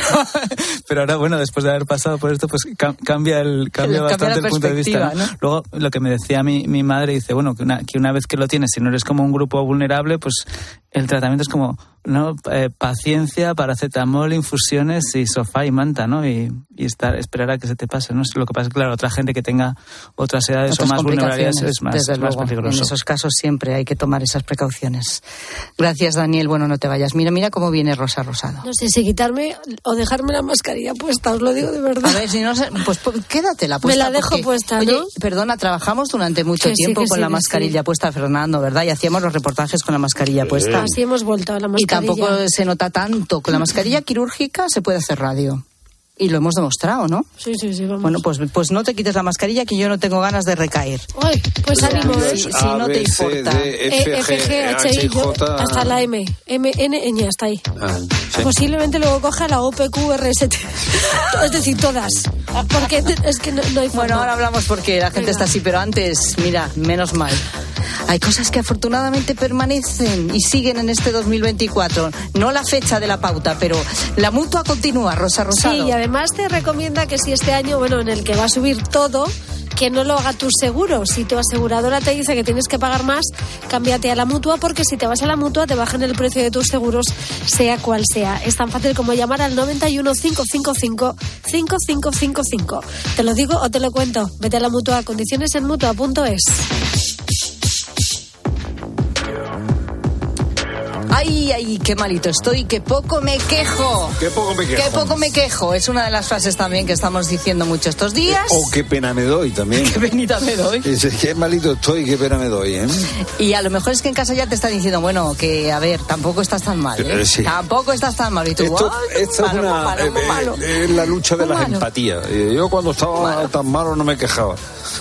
Pero ahora, bueno, después de haber pasado por esto, pues cam- cambia el cambia bastante el punto de vista. Luego, lo que me decía mi, mi madre, dice, bueno, que una, que una vez que lo tienes, si no eres como un grupo vulnerable, pues el tratamiento es como, ¿no? Eh, paciencia, paracetamol, infusiones y sofá y manta, ¿no? Y, y estar, esperar a que se te pase, ¿no? Lo que pasa es que, claro, otra gente que tenga otras edades Otras o más vulnerabilidades es más, más luego. peligroso. En esos casos siempre hay que tomar esas precauciones. Gracias, Daniel. Bueno, no te vayas. Mira, mira cómo viene Rosa Rosado. No sé si quitarme o dejarme la mascarilla puesta, os lo digo de verdad. A ver, si no pues quédatela puesta. Me la dejo porque- puesta, Oye, ¿no? perdona, trabajamos durante mucho Que tiempo que con sí, la que mascarilla puesta, Fernando, ¿verdad? Y hacíamos los reportajes con la mascarilla puesta. Así hemos vuelto a la Y mascarilla. tampoco se nota tanto. Con la mascarilla quirúrgica se puede hacer radio. Y lo hemos demostrado, ¿no? Sí, sí, sí, vamos. Bueno, pues, pues no te quites la mascarilla que yo no tengo ganas de recaer. Ay, pues ánimo, ¿eh? Si, si no te importa. E, F, G, H, I, yo, hasta la M. M, N, Ñ, hasta ahí. Ah, Posiblemente luego coja la O, P, Q, R, S, T. Es decir, todas. Porque es que no, no hay forma. Bueno, ahora hablamos porque la gente Venga. está así, pero antes, mira, menos mal. Hay cosas que afortunadamente permanecen y siguen en este 2024. No la fecha de la pauta, pero la mutua continúa, Rosa Rosado. Sí, y además te recomienda que si este año, bueno, en el que va a subir todo, que no lo haga tu seguro. Si tu aseguradora te dice que tienes que pagar más, cámbiate a la mutua, porque si te vas a la mutua te bajan el precio de tus seguros, sea cual sea. Es tan fácil como llamar al 91 555 5555. Te lo digo o te lo cuento. Vete a la mutua, condiciones en mutua.es. Ay, ay, qué malito estoy, qué poco me quejo. Qué poco me quejo. Qué poco me quejo. Es una de las frases también que estamos diciendo mucho estos días. O qué pena me doy también. Qué penita me doy. Dice, qué malito estoy, qué pena me doy, ¿eh? Y a lo mejor es que en casa ya te están diciendo, bueno, que a ver, tampoco estás tan mal, ¿eh? Eh, sí. Tampoco estás tan mal. Y tú, Esto, "Ay, esto es muy una malo, eh, malo". eh, es la lucha de las malo. empatías. Eh, Yo cuando estaba tan malo no me quejaba.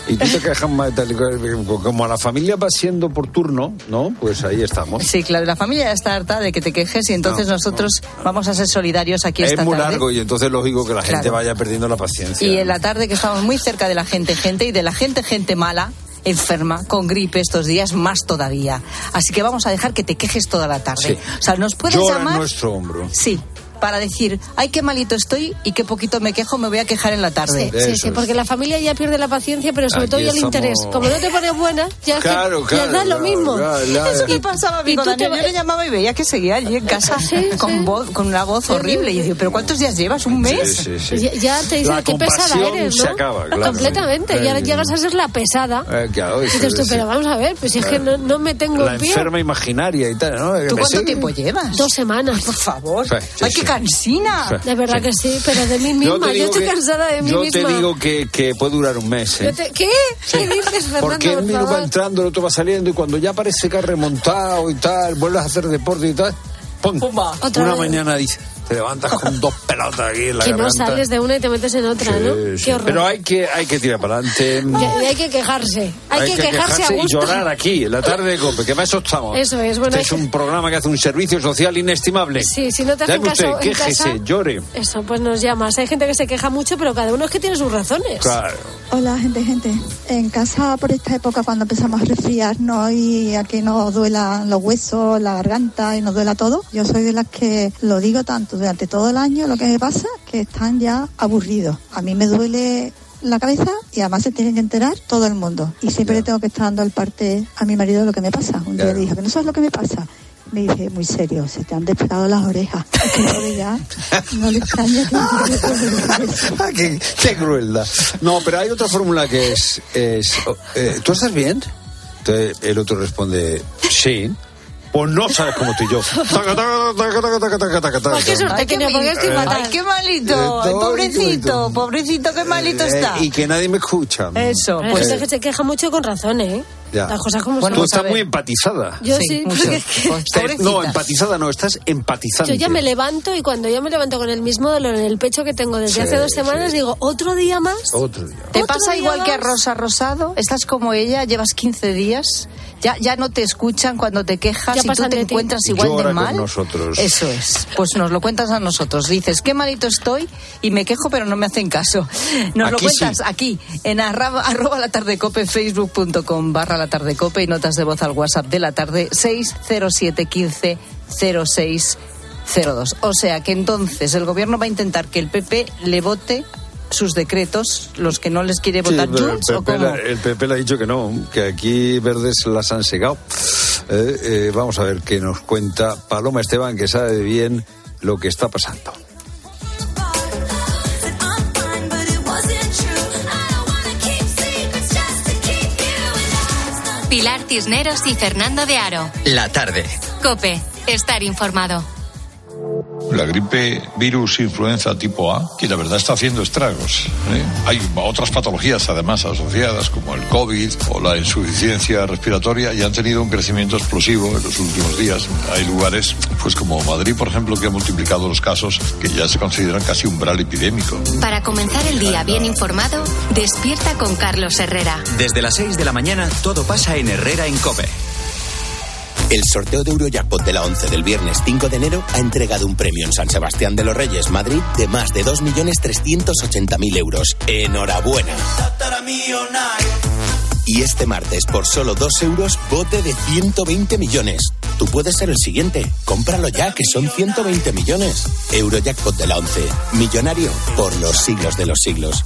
Y tú te quejas más tal y cual. Como a la familia va siendo por turno, ¿no? Pues ahí estamos. Sí, claro, la familia ya está harta de que te quejes y entonces No, nosotros vamos a ser solidarios aquí es esta muy tarde. largo y entonces lógico que la gente Claro. vaya perdiendo la paciencia. Y en la tarde que estamos muy cerca de la gente, gente y de la gente, gente mala, enferma, con gripe estos días, más todavía. Así que vamos a dejar que te quejes toda la tarde. Sí. O sea, nos puedes Llora en llamar. nuestro hombro. Sí. Para decir, ay, qué malito estoy y qué poquito me quejo, me voy a quejar en la tarde. Sí, sí, sí, porque la familia ya pierde la paciencia, pero sobre Aquí todo ya el estamos- interés. Como no te pones buena, ya es que Claro, ya claro, da lo claro, mismo. claro, claro. Eso me pasaba a mí y con tú te. Yo le llamaba y veía que seguía allí en casa con, voz, con una voz horrible. Y yo digo, ¿pero cuántos días llevas? ¿Un mes? Sí, sí, sí. Ya, ya te dicen La qué pesada eres, ¿no? se acaba, claro. Completamente. Ya llegas a ser la pesada. Eh, claro, Y dices tú, pero vamos a ver, pues si es que no, no me tengo la enferma imaginaria y tal, ¿no? Que ¿Tú cuánto tiempo llevas? Dos semanas. Por favor. Sí, sí, ¡Ay, sí. cansina! Sí. De verdad que sí, pero de mí misma. Yo, digo estoy que- cansada de mí yo misma. te digo que, que puede durar un mes, ¿eh? Yo te- ¿Qué? ¿Qué dices, Fernando? Porque el por mío va entrando, el otro va saliendo y cuando ya parece que has remontado y tal, vuelves a hacer deporte y tal, ¡pum! Otra Una vez. mañana dice, te levantas con dos pelotas aquí en la Que no sales de una y te metes en otra, Sí, ¿no? sí. Qué horror. Pero hay que, hay que tirar para adelante. Y- y hay que quejarse. Hay, que, quejarse, a y gusto. llorar aquí, en la tarde de COPE, que para eso estamos. Eso es, bueno, Este hay es un programa que hace un servicio social inestimable. Sí, si no te hacen caso usted, en quéjese, casa- llore. Eso, pues nos llamas. Hay gente que se queja mucho, pero cada uno es que tiene sus razones. Claro. Hola, gente, gente. En casa, por esta época, cuando empezamos a resfriarnos y a que nos duelan los huesos, la garganta y nos duela todo, yo soy de las que lo digo tanto durante todo el año, lo que me pasa, que están ya aburridos. A mí me duele la cabeza y además se tiene que enterar todo el mundo. Y siempre le tengo que estar dando el parte a mi marido de lo que me pasa. Un día le dije, que no sabes lo que me pasa. Me dice, muy serio, se te han despegado las orejas. Es ya no le extraña que qué, qué crueldad. No, pero hay otra fórmula que es, es eh, ¿tú estás bien? Entonces el otro responde, sí. Pues no sabes cómo estoy yo. Pues qué suerte Ay, qué tenía, porque estoy Eh, fatal. Ay, qué malito. Ay, pobrecito, pobrecito, qué malito Eh, está. y que nadie me escucha. Eso, pues. gente que se queja mucho con razones, ¿eh? Ya. Las cosas como Tú son. estás muy empatizada. Yo Sí, porque es que- Pues, no, empatizada no, estás empatizante. Yo ya me levanto y cuando ya me levanto con el mismo dolor en el pecho que tengo desde Sí, hace dos semanas, sí. digo, ¿otro día más? Otro día. ¿Te ¿Otro pasa día igual que a más? Rosa Rosado? Estás como ella, llevas 15 días, ya, ya no te escuchan cuando te quejas Ya y tú te encuentras igual Llora de con mal. nosotros. Eso es. Pues nos lo cuentas a nosotros. Dices, qué malito estoy y me quejo, pero no me hacen caso. Nos lo cuentas sí. aquí, en arroba, arroba la tarde cope, facebook.com barra la tarde cope y notas de voz al WhatsApp de la tarde 607 15 0602. O sea que entonces el gobierno va a intentar que el PP le vote sus decretos, los que no les quiere Sí, votar pero Junts, el, o PP cómo? la- el PP le ha dicho que no, que aquí verdes las han segado. Eh, eh, vamos a ver qué nos cuenta Paloma Esteban, que sabe bien lo que está pasando. Pilar Cisneros y Fernando de Aro. La tarde. Cope, estar informado. La gripe virus influenza tipo A, que la verdad está haciendo estragos. ¿eh? Hay otras patologías además asociadas, como el COVID o la insuficiencia respiratoria, y han tenido un crecimiento explosivo en los últimos días. Hay lugares, pues como Madrid, por ejemplo, que ha multiplicado los casos que ya se consideran casi umbral epidémico. Para comenzar el día bien informado, despierta con Carlos Herrera. Desde las 6 de la mañana todo pasa en Herrera en Cope. El sorteo de Eurojackpot de la 11 del viernes 5 de enero ha entregado un premio en San Sebastián de los Reyes, Madrid, de más de 2.380.000 euros. ¡Enhorabuena! Y este martes, por solo 2 euros, bote de 120 millones. Tú puedes ser el siguiente. Cómpralo ya, que son 120 millones. Eurojackpot de la 11. Millonario por los siglos de los siglos.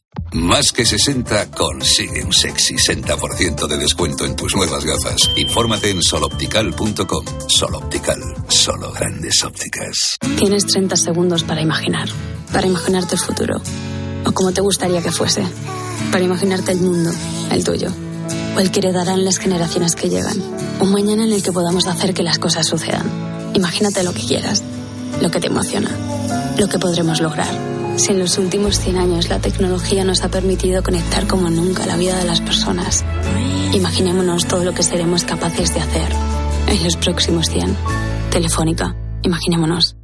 Más que 60 consigue un sexy 60% de descuento en tus nuevas gafas. Infórmate en soloptical.com. Soloptical, solo grandes ópticas. Tienes 30 segundos para imaginar, para imaginarte el futuro, o como te gustaría que fuese, para imaginarte el mundo, el tuyo, o el que heredarán las generaciones que llegan. Un mañana en el que podamos hacer que las cosas sucedan. Imagínate lo que quieras, lo que te emociona, lo que podremos lograr. Si en los últimos 100 años la tecnología nos ha permitido conectar como nunca la vida de las personas, imaginémonos todo lo que seremos capaces de hacer en los próximos 100. Telefónica, imaginémonos.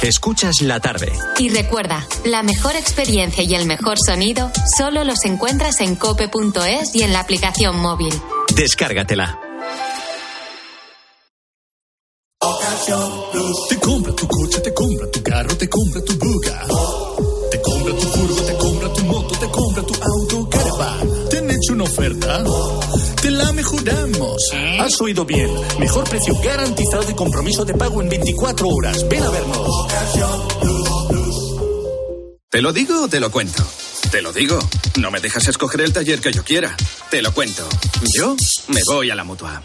Escuchas la tarde. Y recuerda, la mejor experiencia y el mejor sonido solo los encuentras en cope.es y en la aplicación móvil. Descárgatela. Te compra tu coche, te compra tu carro, te compra tu buga. Te compra tu furgo, te compra tu moto, te compra tu auto, caravan. ¿Te han hecho una oferta? Te la mejoramos. Has oído bien. Mejor precio garantizado y compromiso de pago en 24 horas. Ven a vernos. ¿Te lo digo o te lo cuento? Te lo digo. No me dejas escoger el taller que yo quiera. Te lo cuento. Yo me voy a la mutua.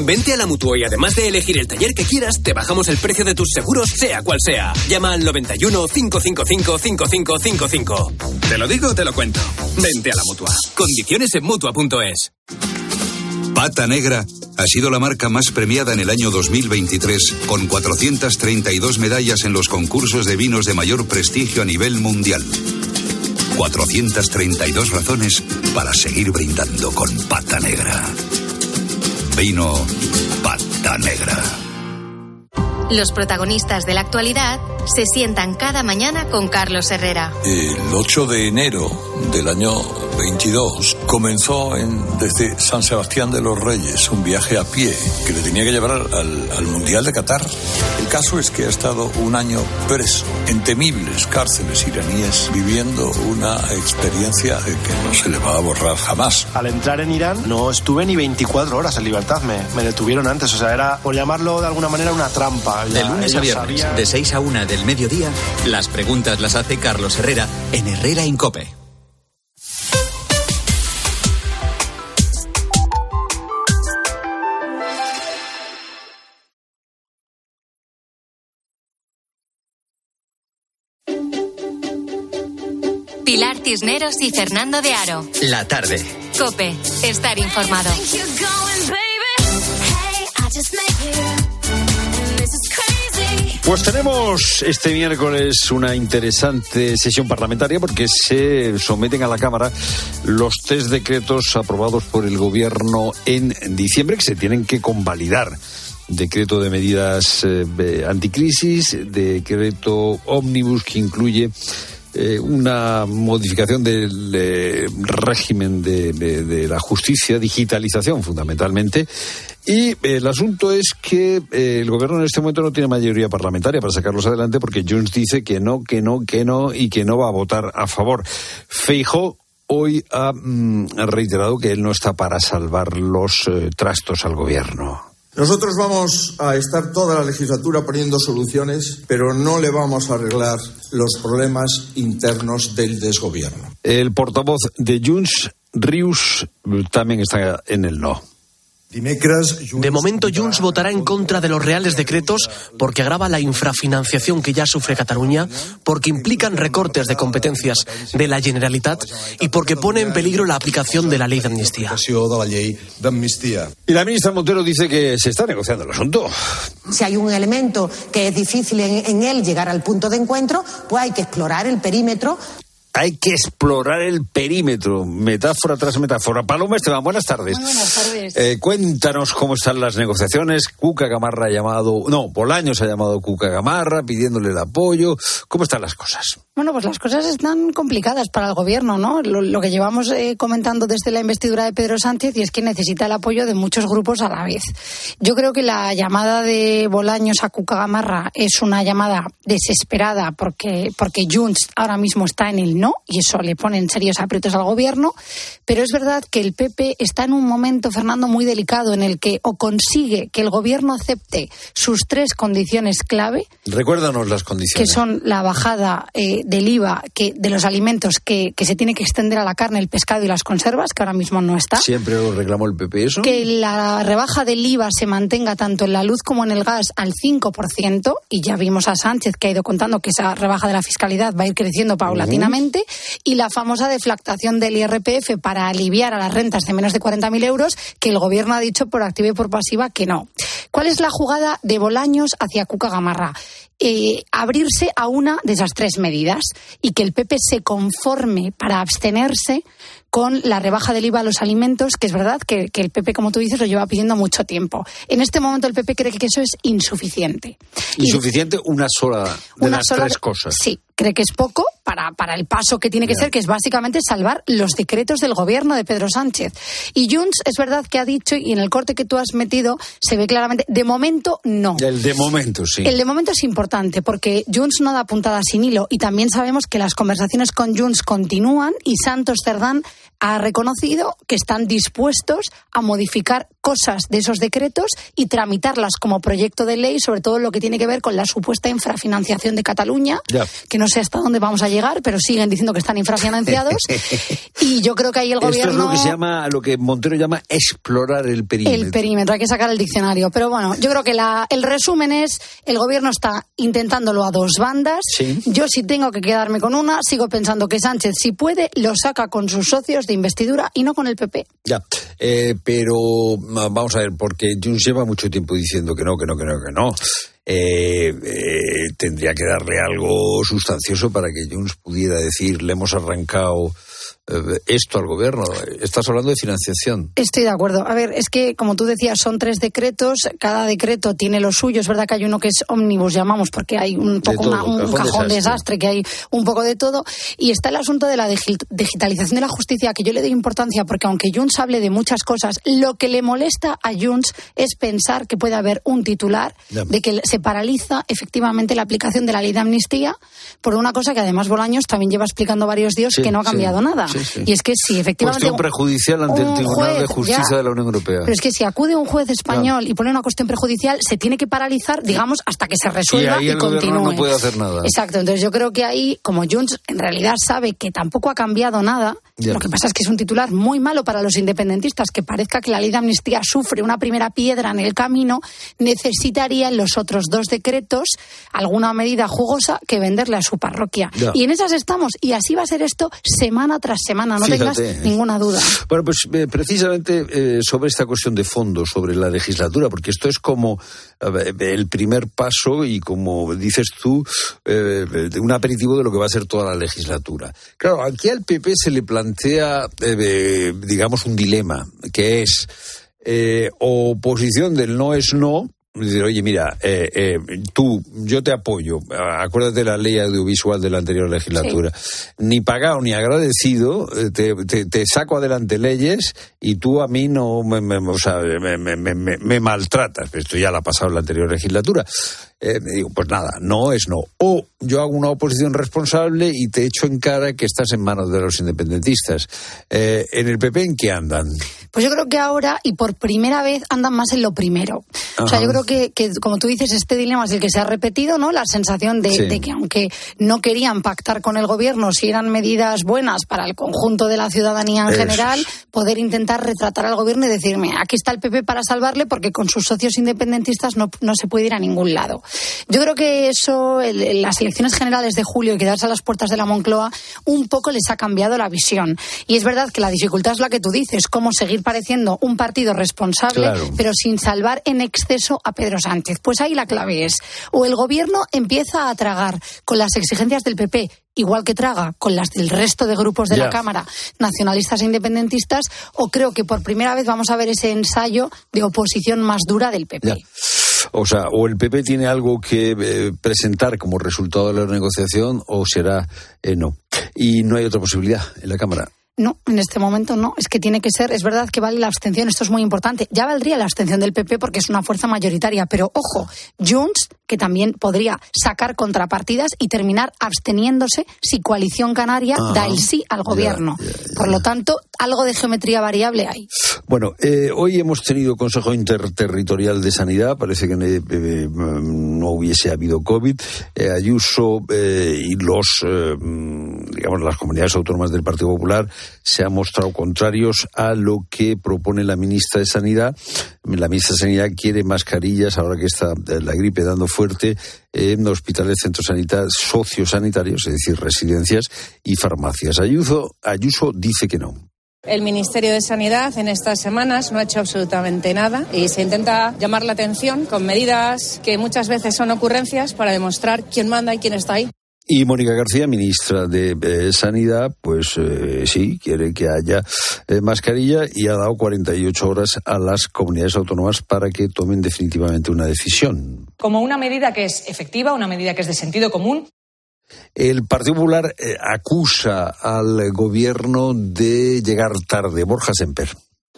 Vente a la Mutua y además de elegir el taller que quieras, te bajamos el precio de tus seguros, sea cual sea. Llama al 91 555 5555. Te lo digo o te lo cuento. Vente a la mutua. Condiciones en Mutua.es. Pata Negra ha sido la marca más premiada en el año 2023, con 432 medallas en los concursos de vinos de mayor prestigio a nivel mundial. 432 razones para seguir brindando con Pata Negra. Vino Pata Negra. Los protagonistas de la actualidad se sientan cada mañana con Carlos Herrera. El 8 de enero del año 22 comenzó en, desde San Sebastián de los Reyes un viaje a pie que le tenía que llevar al, al Mundial de Qatar. El caso es que ha estado un año preso en temibles cárceles iraníes viviendo una experiencia que no se le va a borrar jamás. Al entrar en Irán no estuve ni 24 horas en libertad, me, me detuvieron antes, o sea, era por llamarlo de alguna manera una trampa. De lunes a viernes, de 6 a 1 del mediodía, las preguntas las hace Carlos Herrera en Herrera Incope. Cisneros y Fernando de Aro. La tarde. Cope, estar informado. Pues tenemos este miércoles una interesante sesión parlamentaria porque se someten a la Cámara los tres decretos aprobados por el Gobierno en diciembre que se tienen que convalidar. Decreto de medidas eh, anticrisis, decreto ómnibus que incluye eh, una modificación del eh, régimen de, la justicia, digitalización fundamentalmente. Y eh, el asunto es que el gobierno en este momento no tiene mayoría parlamentaria para sacarlos adelante porque Junts dice que no, que no, que no y que no va a votar a favor. Feijó hoy ha mm, reiterado que él no está para salvar los trastos al gobierno. Nosotros vamos a estar toda la legislatura poniendo soluciones, pero no le vamos a arreglar los problemas internos del desgobierno. El portavoz de Junts, Rius, también está en el no. De momento, Junts votará en contra de los reales decretos porque agrava la infrafinanciación que ya sufre Cataluña, porque implican recortes de competencias de la Generalitat y porque pone en peligro la aplicación de la ley de amnistía. Y la ministra Montero dice que se está negociando el asunto. Si hay un elemento que es difícil en, en él llegar al punto de encuentro, pues hay que explorar el perímetro. Hay que explorar el perímetro, metáfora tras metáfora. Paloma Esteban, buenas tardes. buenas tardes. Eh, cuéntanos cómo están las negociaciones. Cuca Gamarra ha llamado, no, Bolaños ha llamado Cuca Gamarra pidiéndole el apoyo. ¿Cómo están las cosas? Bueno, pues las cosas están complicadas para el gobierno, ¿no? Lo, lo que llevamos eh, comentando desde la investidura de Pedro Sánchez y es que necesita el apoyo de muchos grupos a la vez. Yo creo que la llamada de Bolaños a Cuca Gamarra es una llamada desesperada porque, porque Junts ahora mismo está en el no y eso le pone en serios aprietos al gobierno. Pero es verdad que el PP está en un momento, Fernando, muy delicado en el que o consigue que el gobierno acepte sus tres condiciones clave, Recuérdanos las condiciones. que son la bajada eh, del IVA que, de los alimentos que, que se tiene que extender a la carne, el pescado y las conservas, que ahora mismo no está. Siempre lo reclamó el PP eso. Que la rebaja del IVA se mantenga tanto en la luz como en el gas al 5%, y ya vimos a Sánchez que ha ido contando que esa rebaja de la fiscalidad va a ir creciendo paulatinamente, y la famosa deflactación del IRPF para aliviar a las rentas de menos de 40.000 euros, que el gobierno ha dicho por activa y por pasiva que no. ¿Cuál es la jugada de Bolaños hacia Cuca Gamarra? Eh, abrirse a una de esas tres medidas y que el PP se conforme para abstenerse con la rebaja del IVA a los alimentos, que es verdad que, que el PP, como tú dices, lo lleva pidiendo mucho tiempo. En este momento el PP cree que eso es insuficiente. Insuficiente una sola de Una las sola- tres cosas. Sí, cree que es poco para, para el paso que tiene que ser, que es básicamente salvar los decretos del gobierno de Pedro Sánchez. Y Junts es verdad que ha dicho, y en el corte que tú has metido se ve claramente, de momento no. El de momento, sí. El de momento es importante porque Junts no da puntada sin hilo y también sabemos que las conversaciones con Junts continúan y Santos Cerdán ha reconocido que están dispuestos a modificar cosas de esos decretos y tramitarlas como proyecto de ley, sobre todo lo que tiene que ver con la supuesta infrafinanciación de Cataluña, Ya. que no sé hasta dónde vamos a llegar, pero siguen diciendo que están infrafinanciados. y yo creo que ahí el Esto es gobierno... lo que se llama, lo que Montero llama explorar el perímetro. El perímetro, hay que sacar el diccionario. Pero bueno, yo creo que la, el resumen es, el gobierno está intentándolo a dos bandas. Sí. Yo si tengo que quedarme con una, sigo pensando que Sánchez, si puede, lo saca con sus socios de investidura y no con el PP. Ya, eh, pero vamos a ver, porque Junts lleva mucho tiempo diciendo que no, que no, que no, que no. Eh, eh, tendría que darle algo sustancioso para que Junts pudiera decir, le hemos arrancado eh, esto al gobierno. Estás hablando de financiación. Estoy de acuerdo. A ver, es que, como tú decías, son tres decretos. Cada decreto tiene lo suyo. Es verdad que hay uno que es ómnibus, llamamos, porque hay un poco todo, una- un cajón cajón, desastre. desastre. que hay un poco de todo. Y está el asunto de la digi- digitalización de la justicia, que yo le doy importancia, porque aunque Junts hable de muchas cosas, lo que le molesta a Junts es pensar que puede haber un titular de que se paraliza efectivamente la aplicación de la ley de amnistía por una cosa que además Bolaños también lleva explicando varios días Sí, que no ha sí, cambiado nada. sí, sí. Y es que si efectivamente Cuestión prejudicial ante el un Tribunal de juez, Justicia ya. de la Unión Europea. pero es que si acude un juez español y pone una cuestión prejudicial, se tiene que paralizar, digamos, hasta que se resuelva y y, el continúe. no puede hacer nada. Exacto, entonces yo creo que ahí, como Junts en realidad sabe que tampoco ha cambiado nada, Ya. lo que pasa es que es un titular muy malo para los independentistas, que parezca que la ley de amnistía sufre una primera piedra en el camino, necesitaría en los otros dos decretos alguna medida jugosa que venderle a su parroquia. Ya. Y en esas estamos, y así va a ser esto semana tras semana, no Fíjate. tengas ninguna duda. Bueno, pues eh, precisamente eh, sobre esta cuestión de fondo, sobre la legislatura, porque esto es como el primer paso y como dices tú, eh, un aperitivo de lo que va a ser toda la legislatura. Claro, aquí al PP se le plantea, digamos, un dilema, que es eh, oposición del no es no. Decir, oye, mira, eh, eh, tú, yo te apoyo. Acuérdate de la ley audiovisual de la anterior legislatura. Ni pagado ni agradecido, eh, te, te- te saco adelante leyes y tú a mí no me, me- o sea, me, me- me- me- me maltratas. Esto ya lo ha pasado en la anterior legislatura. Eh, digo, pues nada, no es no. O yo hago una oposición responsable y te echo en cara que estás en manos de los independentistas. Eh, ¿En el PP en qué andan? Pues yo creo que ahora y por primera vez andan más en lo primero. O sea, yo creo que, que, como tú dices, este dilema es el que se ha repetido, ¿no? La sensación de, Sí. de que aunque no querían pactar con el gobierno, si eran medidas buenas para el conjunto de la ciudadanía en general, poder intentar retratar al gobierno y decirme, aquí está el PP para salvarle porque con sus socios independentistas no, no se puede ir a ningún lado. Yo creo que eso, el- las elecciones generales de julio y quedarse a las puertas de la Moncloa, un poco les ha cambiado la visión. Y es verdad que la dificultad es la que tú dices, cómo seguir pareciendo un partido responsable, Claro. pero sin salvar en exceso a Pedro Sánchez. Pues ahí la clave es, o el gobierno empieza a tragar con las exigencias del PP, igual que traga con las del resto de grupos de la Cámara, nacionalistas e independentistas, o creo que por primera vez vamos a ver ese ensayo de oposición más dura del PP. O sea, o el PP tiene algo que eh, presentar como resultado de la negociación o será eh, no. Y no hay otra posibilidad en la Cámara. No, en este momento no. Es que tiene que ser, es verdad que vale la abstención, esto es muy importante. Ya valdría la abstención del PP porque es una fuerza mayoritaria, pero ojo, Junts, que también podría sacar contrapartidas y terminar absteniéndose si Coalición Canaria da el sí al ya, gobierno. Por lo tanto, algo de geometría variable hay. Bueno, eh, hoy hemos tenido Consejo Interterritorial de Sanidad. Parece que eh, eh, no hubiese habido COVID. Ayuso y los, eh, digamos, las comunidades autónomas del Partido Popular se han mostrado contrarios a lo que propone la ministra de Sanidad. La ministra de Sanidad quiere mascarillas ahora que está eh, la gripe dando fuerte en hospitales, centros sanitarios, sociosanitarios, es decir, residencias y farmacias. Ayuso, Ayuso dice que no. El Ministerio de Sanidad en estas semanas no ha hecho absolutamente nada y se intenta llamar la atención con medidas que muchas veces son ocurrencias para demostrar quién manda y quién está ahí. Y Mónica García, ministra de eh, Sanidad, pues eh, sí, quiere que haya eh, mascarilla y ha dado 48 horas a las comunidades autónomas para que tomen definitivamente una decisión. Como una medida que es efectiva, una medida que es de sentido común. El Partido Popular acusa al gobierno de llegar tarde. Borja Semper.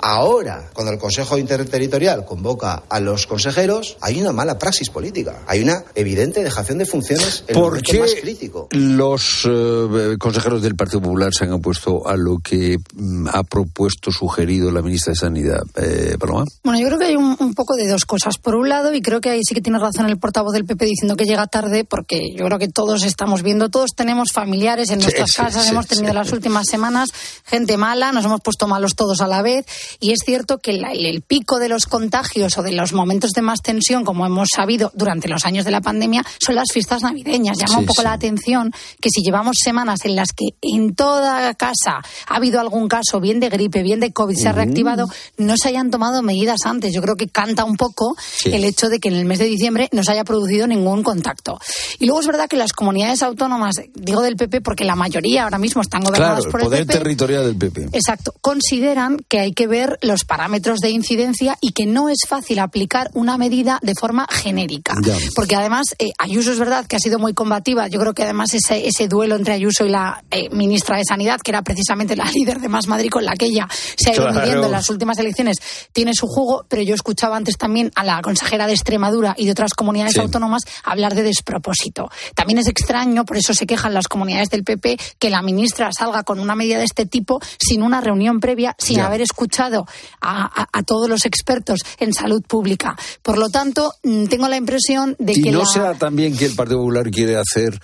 Ahora, cuando el Consejo Interterritorial convoca a los consejeros, hay una mala praxis política. Hay una evidente dejación de funciones en el ¿Por qué más crítico. los eh, consejeros del Partido Popular se han opuesto a lo que mm, ha propuesto, sugerido la ministra de Sanidad, eh, Paloma? Bueno, yo creo que hay un, un poco de dos cosas. Por un lado, y creo que ahí sí que tiene razón el portavoz del PP diciendo que llega tarde, porque yo creo que todos estamos viendo, todos tenemos familiares en nuestras sí, casas, sí, hemos tenido sí. las últimas semanas gente mala, nos hemos puesto malos todos a la vez, y es cierto que la- el, el pico de los contagios o de los momentos de más tensión, como hemos sabido durante los años de la pandemia, son las fiestas navideñas. Llama Sí, un poco sí. la atención que si llevamos semanas en las que en toda casa ha habido algún caso, bien de gripe, bien de COVID, se ha reactivado, no se hayan tomado medidas antes. Yo creo que canta un poco Sí. el hecho de que en el mes de diciembre no se haya producido ningún contacto. Y luego es verdad que las comunidades autónomas, digo del PP porque la mayoría ahora mismo están gobernadas Claro, el por el poder PP. territorial del PP. Exacto. Consideran que hay que ver los parámetros de incidencia y que no es fácil aplicar una medida de forma genérica. Ya. Porque además, eh, Ayuso es verdad que ha sido muy combativa. Yo creo que además ese, ese duelo entre Ayuso y la eh, ministra de Sanidad, que era precisamente la líder de Más Madrid con la que ella se ha ido Claro. midiendo en las últimas elecciones, tiene su jugo. Pero yo escuchaba antes también a la consejera de Extremadura y de otras comunidades Sí. autónomas hablar de despropósito. También es extraño, por eso se quejan las comunidades del PP, que la ministra salga con una medida de este tipo sin una reunión previa, sin Ya. haber escuchado a, a- a todos los expertos en salud pública. Por lo tanto, mm, tengo la impresión de ¿Y que no la- será también que el Partido Popular quiere hacer,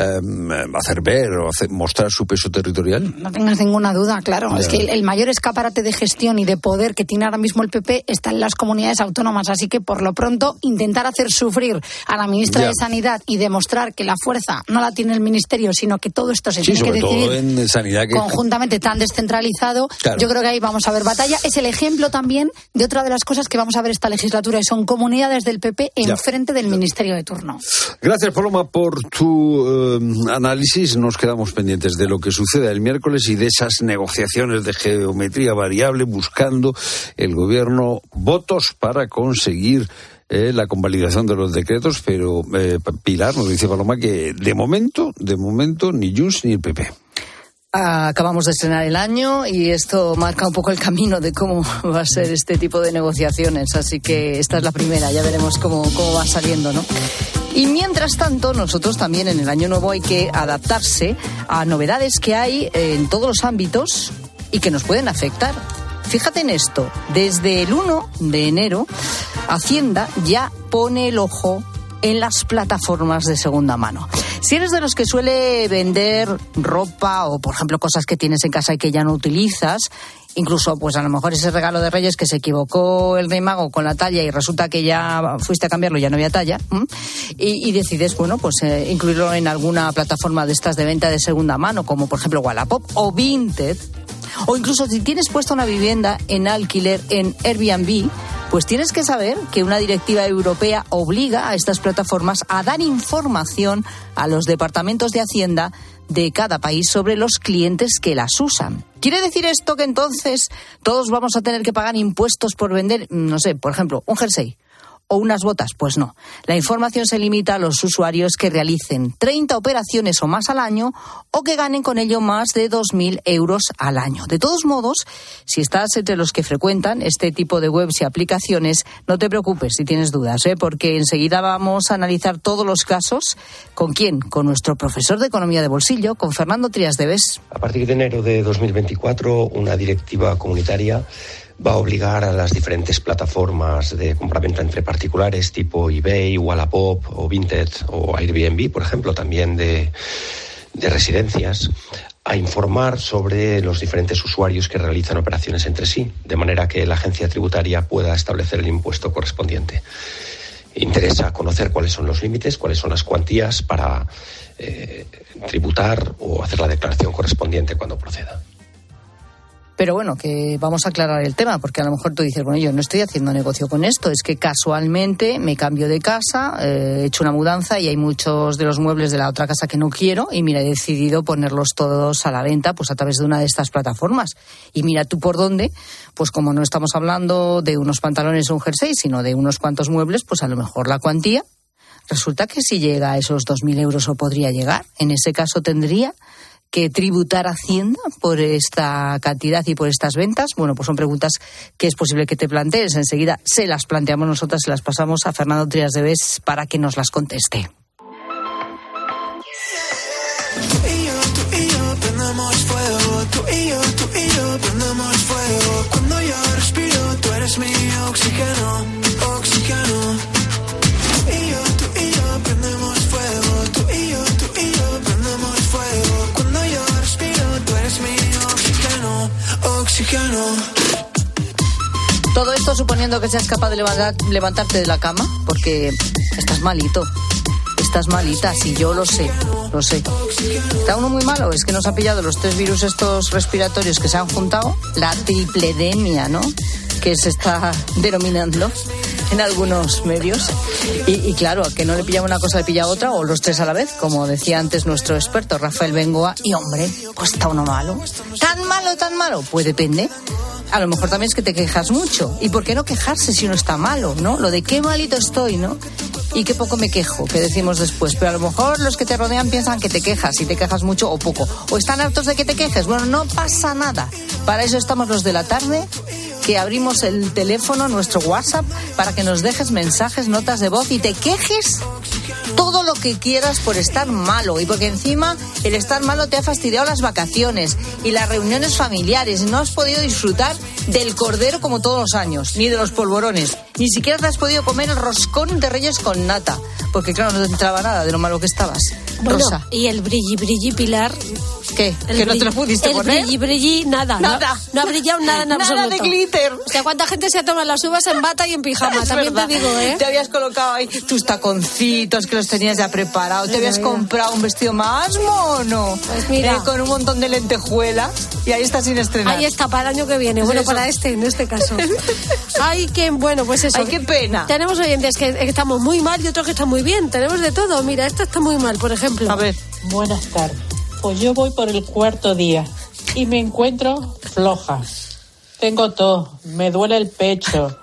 hacer ver o hacer- mostrar su peso territorial? No tengas ninguna duda, claro. Es que el, el mayor escaparate de gestión y de poder que tiene ahora mismo el PP está en las comunidades autónomas. Así que, por lo pronto, intentar hacer sufrir a la ministra de Sanidad y demostrar que la fuerza no la tiene el ministerio, sino que todo esto se Sí, tiene que decidir en sanidad que... conjuntamente tan descentralizado, Claro. yo creo que ahí vamos a ver batalla. Es el ejemplo también de otra de las cosas que vamos a ver esta legislatura y son comunidades del PP enfrente del ministerio de turno. Gracias, Paloma, por tu em, análisis. Nos quedamos pendientes de lo que suceda el miércoles y de esas negociaciones de geometría variable buscando el gobierno votos para conseguir eh, la convalidación de los decretos. Pero eh, Pilar nos dice Paloma que de momento, de momento, ni Junts ni el PP. Acabamos de estrenar el año y esto marca un poco el camino de cómo va a ser este tipo de negociaciones. Así que esta es la primera, ya veremos cómo, cómo va saliendo, ¿no? Y mientras tanto, nosotros también en el año nuevo hay que adaptarse a novedades que hay en todos los ámbitos y que nos pueden afectar. Fíjate en esto, desde el 1 de enero, Hacienda ya pone el ojo en las plataformas de segunda mano. Si eres de los que suele vender ropa o, por ejemplo, cosas que tienes en casa y que ya no utilizas, incluso, pues a lo mejor ese regalo de Reyes que se equivocó el Rey Mago con la talla y resulta que ya fuiste a cambiarlo ya no había talla, y, y decides, bueno, pues eh, incluirlo en alguna plataforma de estas de venta de segunda mano, como por ejemplo Wallapop o Vinted, o incluso si tienes puesta una vivienda en alquiler en Airbnb, pues tienes que saber que una directiva europea obliga a estas plataformas a dar información a los departamentos de Hacienda de cada país sobre los clientes que las usan. ¿Quiere decir esto que entonces todos vamos a tener que pagar impuestos por vender, no sé, por ejemplo, un jersey? O unas botas? Pues no. La información se limita a los usuarios que realicen 30 operaciones o más al año o que ganen con ello más de 2.000 euros al año. De todos modos, si estás entre los que frecuentan este tipo de webs y aplicaciones, no te preocupes si tienes dudas, ¿eh? porque enseguida vamos a analizar todos los casos. ¿Con quién? Con nuestro profesor de Economía de Bolsillo, con Fernando Trias de Bes. A partir de enero de 2024, una directiva comunitaria va a obligar a las diferentes plataformas de compraventa entre particulares tipo eBay, Wallapop o Vinted o Airbnb, por ejemplo, también de, de residencias, a informar sobre los diferentes usuarios que realizan operaciones entre sí, de manera que la agencia tributaria pueda establecer el impuesto correspondiente. Interesa conocer cuáles son los límites, cuáles son las cuantías para eh, tributar o hacer la declaración correspondiente cuando proceda. Pero bueno, que vamos a aclarar el tema, porque a lo mejor tú dices, bueno, yo no estoy haciendo negocio con esto, es que casualmente me cambio de casa, eh, he hecho una mudanza y hay muchos de los muebles de la otra casa que no quiero y mira, he decidido ponerlos todos a la venta pues a través de una de estas plataformas. Y mira tú por dónde, pues como no estamos hablando de unos pantalones o un jersey, sino de unos cuantos muebles, pues a lo mejor la cuantía. Resulta que si llega a esos 2.000 euros o podría llegar, en ese caso tendría que tributar Hacienda por esta cantidad y por estas ventas? Bueno, pues son preguntas que es posible que te plantees. Enseguida se las planteamos nosotras, se las pasamos a Fernando Trias de Bes para que nos las conteste. Que seas capaz de levantar- levantarte de la cama, porque estás malito. Estás malita, sí, yo lo sé, lo sé. ¿Está uno muy malo? Es que nos ha pillado los tres virus estos respiratorios que se han juntado, la tripledemia, ¿no? Que se está denominando en algunos medios. Y, y claro, que no le pilla una cosa, le pilla otra, o los tres a la vez, como decía antes nuestro experto Rafael Bengoa. Y hombre, pues está uno malo. ¿Tan malo, tan malo? Pues depende. A lo mejor también es que te quejas mucho. ¿Y por qué no quejarse si uno está malo, no? Lo de qué malito estoy, ¿no? Y qué poco me quejo, que decimos después. Pero a lo mejor los que te rodean piensan que te quejas, y te quejas mucho o poco. O están hartos de que te quejes. Bueno, no pasa nada. Para eso estamos los de la tarde, que abrimos el teléfono, nuestro WhatsApp, para que nos dejes mensajes, notas de voz y te quejes todo lo que quieras por estar malo y porque encima el estar malo te ha fastidiado las vacaciones y las reuniones familiares. No has podido disfrutar del cordero como todos los años, ni de los polvorones, ni siquiera te has podido comer el roscón de reyes con nata, porque claro, no te entraba nada de lo malo que estabas. Bueno, Rosa, y el brilli brilli Pilar. ¿qué? El ¿Que no te lo pudiste el poner? brilli brilli, nada. Nada. No, ha brillado nada en Nada absoluto. de glitter. O sea, ¿cuánta gente se ha tomado las uvas en bata y en pijama? Es También verdad. te digo, ¿eh? Te habías colocado ahí tus taconcitos que los tenías ya preparados. Te habías comprado un vestido más mono. Pues mira. eh, con un montón de lentejuelas. Y ahí está sin estrenar. Ahí está, para el año que viene. Bueno, Eso. para este, en este caso. Ay, qué bueno, pues eso. Ay, qué pena. Tenemos oyentes que que estamos muy mal y otros que están muy bien. Tenemos de todo. Mira, esta está muy mal, por ejemplo. A ver. Buenas tardes. Pues yo voy por el cuarto día y me encuentro floja. Tengo tos, me duele el pecho,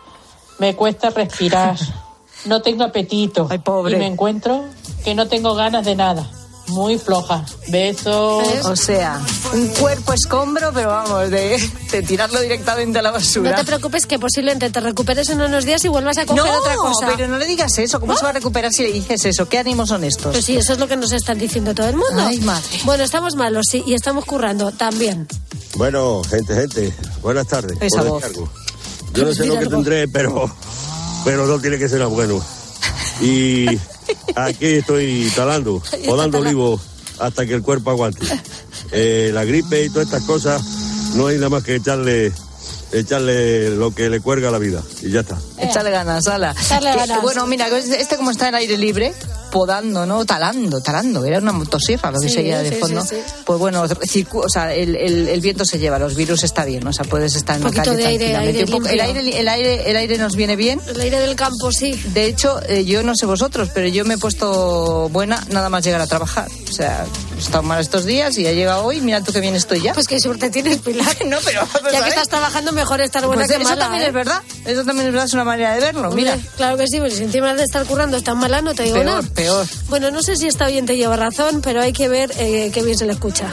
me cuesta respirar, no tengo apetito y me encuentro que no tengo ganas de nada. Muy floja. Besos. O sea, un cuerpo escombro, pero vamos, de, de tirarlo directamente a la basura. No te preocupes que posiblemente te recuperes en unos días y vuelvas a coger No, otra cosa. pero no le digas eso. ¿Cómo se va a recuperar si le dices eso? ¿Qué ánimos son estos? Pues sí, eso es lo que nos están diciendo todo el mundo. Ay, madre. Bueno, estamos malos, sí, y estamos currando también. Bueno, gente, gente, buenas tardes. Esa voz. Yo no sé lo que tendré, pero, pero no tiene que ser bueno. Y aquí estoy talando, o dando talando. olivo hasta que el cuerpo aguante. Eh, la gripe y todas estas cosas, no hay nada más que echarle, echarle lo que le cuelga a la vida. Y ya está. Échale ganas, ala. Echarle ganas. Bueno, mira, este como está en aire libre, podando, ¿no? Talando, talando. Era una motosierra lo que Sí, seguía de sí, fondo. sí. Pues bueno, o sea, el, el- el viento se lleva, los virus está bien, o sea, puedes estar en la calle de aire, tranquilamente. aire Un poco- el, aire, el, aire, el aire nos viene bien. El aire del campo, sí. De hecho, eh, yo no sé vosotros, pero yo me he puesto buena nada más llegar a trabajar. O sea, estado mal estos días y ya llega hoy, mira tú que bien estoy ya. Pues qué suerte tienes, Pilar. no, pero... Ya que estás trabajando, mejor estar buena Pues que eso mala. también ¿eh? es verdad. Eso también es verdad, es una manera de verlo. Mira. Hombre, Claro que sí, pues si encima de estar currando estás mala, no te digo Peor, nada. peor. Bueno, no sé si esta oyente lleva razón, pero hay que ver eh, qué bien se le escucha.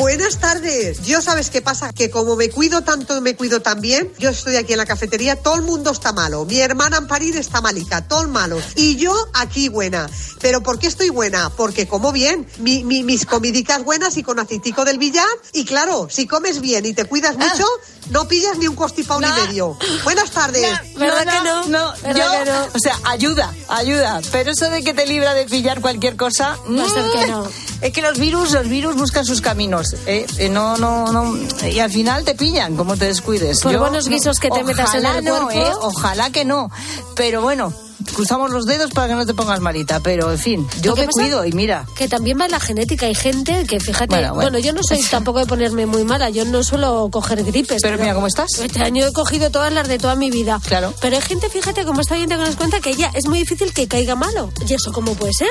Buenas tardes. Yo sabes qué pasa, que como me cuido tanto y me cuido tan bien, yo estoy aquí en la cafetería, todo el mundo está malo. Mi hermana Amparir está malica, todos malos. Y yo aquí buena. ¿Pero por qué estoy buena? Porque como bien, mi- mi- mis comidicas buenas y con aceitico del billar. Y claro, si comes bien y te cuidas mucho, no pillas ni un costipado ni medio. Buenas tardes. ¿Verdad que no? No, ¿Verdad yo, que no? o sea, ayuda, ayuda, pero eso de que te libra de pillar cualquier cosa, Va a ser que mm, no. Es que los virus, los virus buscan sus caminos, ¿eh? Eh, no, no, no, y al final te pillan, como te descuides. Por buenos guisos que te metas en el no, cuerpo. ¿eh? Ojalá que no, pero bueno, cruzamos los dedos para que no te pongas malita, pero en fin, yo me cuido y mira. Que también va en la genética. Hay gente que, fíjate, Bueno, bueno, bueno. yo no soy tampoco de ponerme muy mala. Yo no suelo coger gripes. Pero mira cómo estás. Este año he cogido todas las de toda mi vida. Claro. Pero hay gente, fíjate, como está oyente que nos cuenta que ya es muy difícil que caiga malo. ¿Y eso cómo puede ser?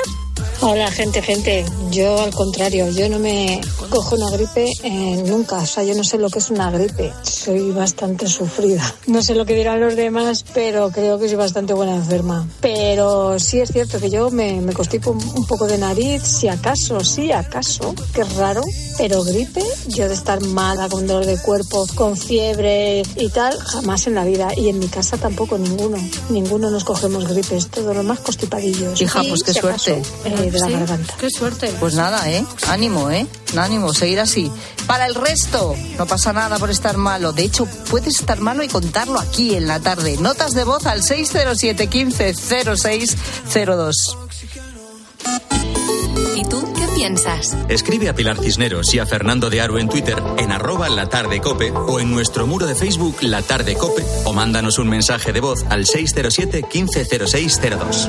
Hola gente, gente. Yo al contrario, yo no me cojo una gripe eh, nunca. O sea, yo no sé lo que es una gripe. Soy bastante sufrida. No sé lo que dirán los demás, pero creo que soy bastante buena enferma. Pero sí es cierto que yo me, me constipo un, un poco de nariz, si acaso, sí acaso, que es raro. Pero gripe, yo de estar mala, con dolor de cuerpo, con fiebre y tal, jamás en la vida. Y en mi casa tampoco ninguno. Ninguno nos cogemos gripes, todos los más constipadillos. Hija, pues qué si acaso, suerte. eh, de la Sí, garganta. Qué suerte. Pues nada, ¿eh? Ánimo, ¿eh? Ánimo, seguir así. Para el resto, no pasa nada por estar malo. De hecho, puedes estar malo y contarlo aquí en la tarde. Notas de voz al 607 15 0602. ¿Y tú qué piensas? Escribe a Pilar Cisneros y a Fernando de Aro en Twitter en arroba la tarde cope o en nuestro muro de Facebook La Tarde Cope o mándanos un mensaje de voz al 607 150602.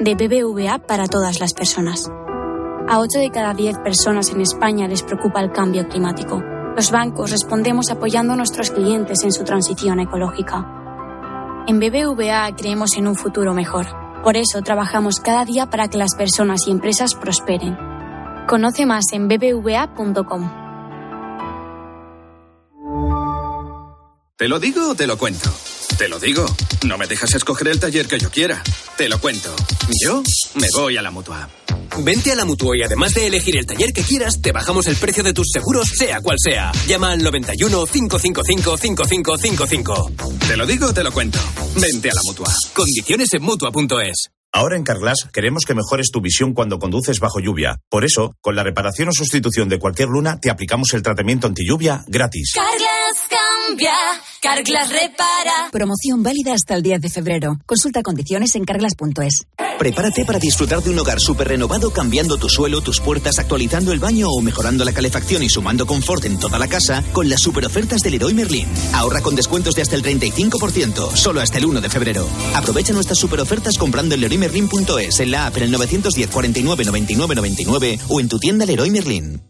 De BBVA para todas las personas. A 8 de cada 10 personas en España les preocupa el cambio climático. Los bancos respondemos apoyando a nuestros clientes en su transición ecológica. En BBVA creemos en un futuro mejor. Por eso trabajamos cada día para que las personas y empresas prosperen. Conoce más en bbva.com. ¿Te lo digo o te lo cuento? Te lo digo. No me dejas escoger el taller que yo quiera. Te lo cuento. Yo me voy a la mutua. Vente a la Mutua y además de elegir el taller que quieras, te bajamos el precio de tus seguros, sea cual sea. Llama al 91 555 5555. Te lo digo o te lo cuento. Vente a la mutua. Condiciones en Mutua.es. Ahora en Carglass queremos que mejores tu visión cuando conduces bajo lluvia. Por eso, con la reparación o sustitución de cualquier luna, te aplicamos el tratamiento anti lluvia gratis. Carglass cambia, Carglass repara. Promoción válida hasta el 10 de febrero. Consulta condiciones en carglass.es. Prepárate para disfrutar de un hogar súper renovado cambiando tu suelo, tus puertas, actualizando el baño o mejorando la calefacción y sumando confort en toda la casa con las super ofertas del Leroy Merlin. Ahorra con descuentos de hasta el 35%, solo hasta el 1 de febrero. Aprovecha nuestras super ofertas comprando en leroymerlin.es, en la app en el 910 49 99 99 o en tu tienda Leroy Merlin.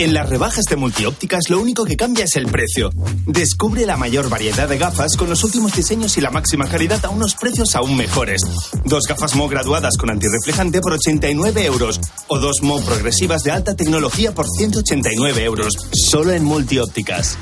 En las rebajas de multiópticas lo único que cambia es el precio. Descubre la mayor variedad de gafas con los últimos diseños y la máxima calidad a unos precios aún mejores. Dos gafas Mo graduadas con antirreflejante por 89 euros o dos Mo progresivas de alta tecnología por 189 euros. Solo en multiópticas.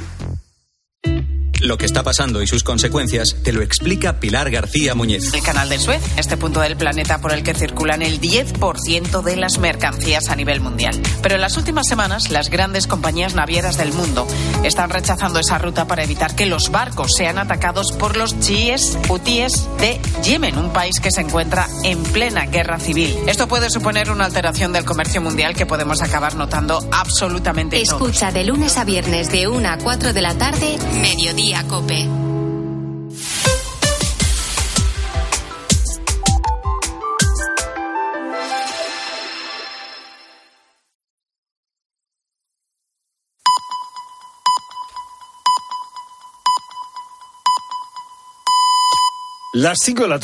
Lo que está pasando y sus consecuencias te lo explica Pilar García Muñez. El canal de Suez, este punto del planeta por el que circulan el 10% de las mercancías a nivel mundial. Pero en las últimas semanas, las grandes compañías navieras del mundo están rechazando esa ruta para evitar que los barcos sean atacados por los chiíes hutíes de Yemen, un país que se encuentra en plena guerra civil. Esto puede suponer una alteración del comercio mundial que podemos acabar notando absolutamente todos. Escucha de lunes a viernes de 1 a 4 de la tarde, Mediodía. Las 5 de la tarde.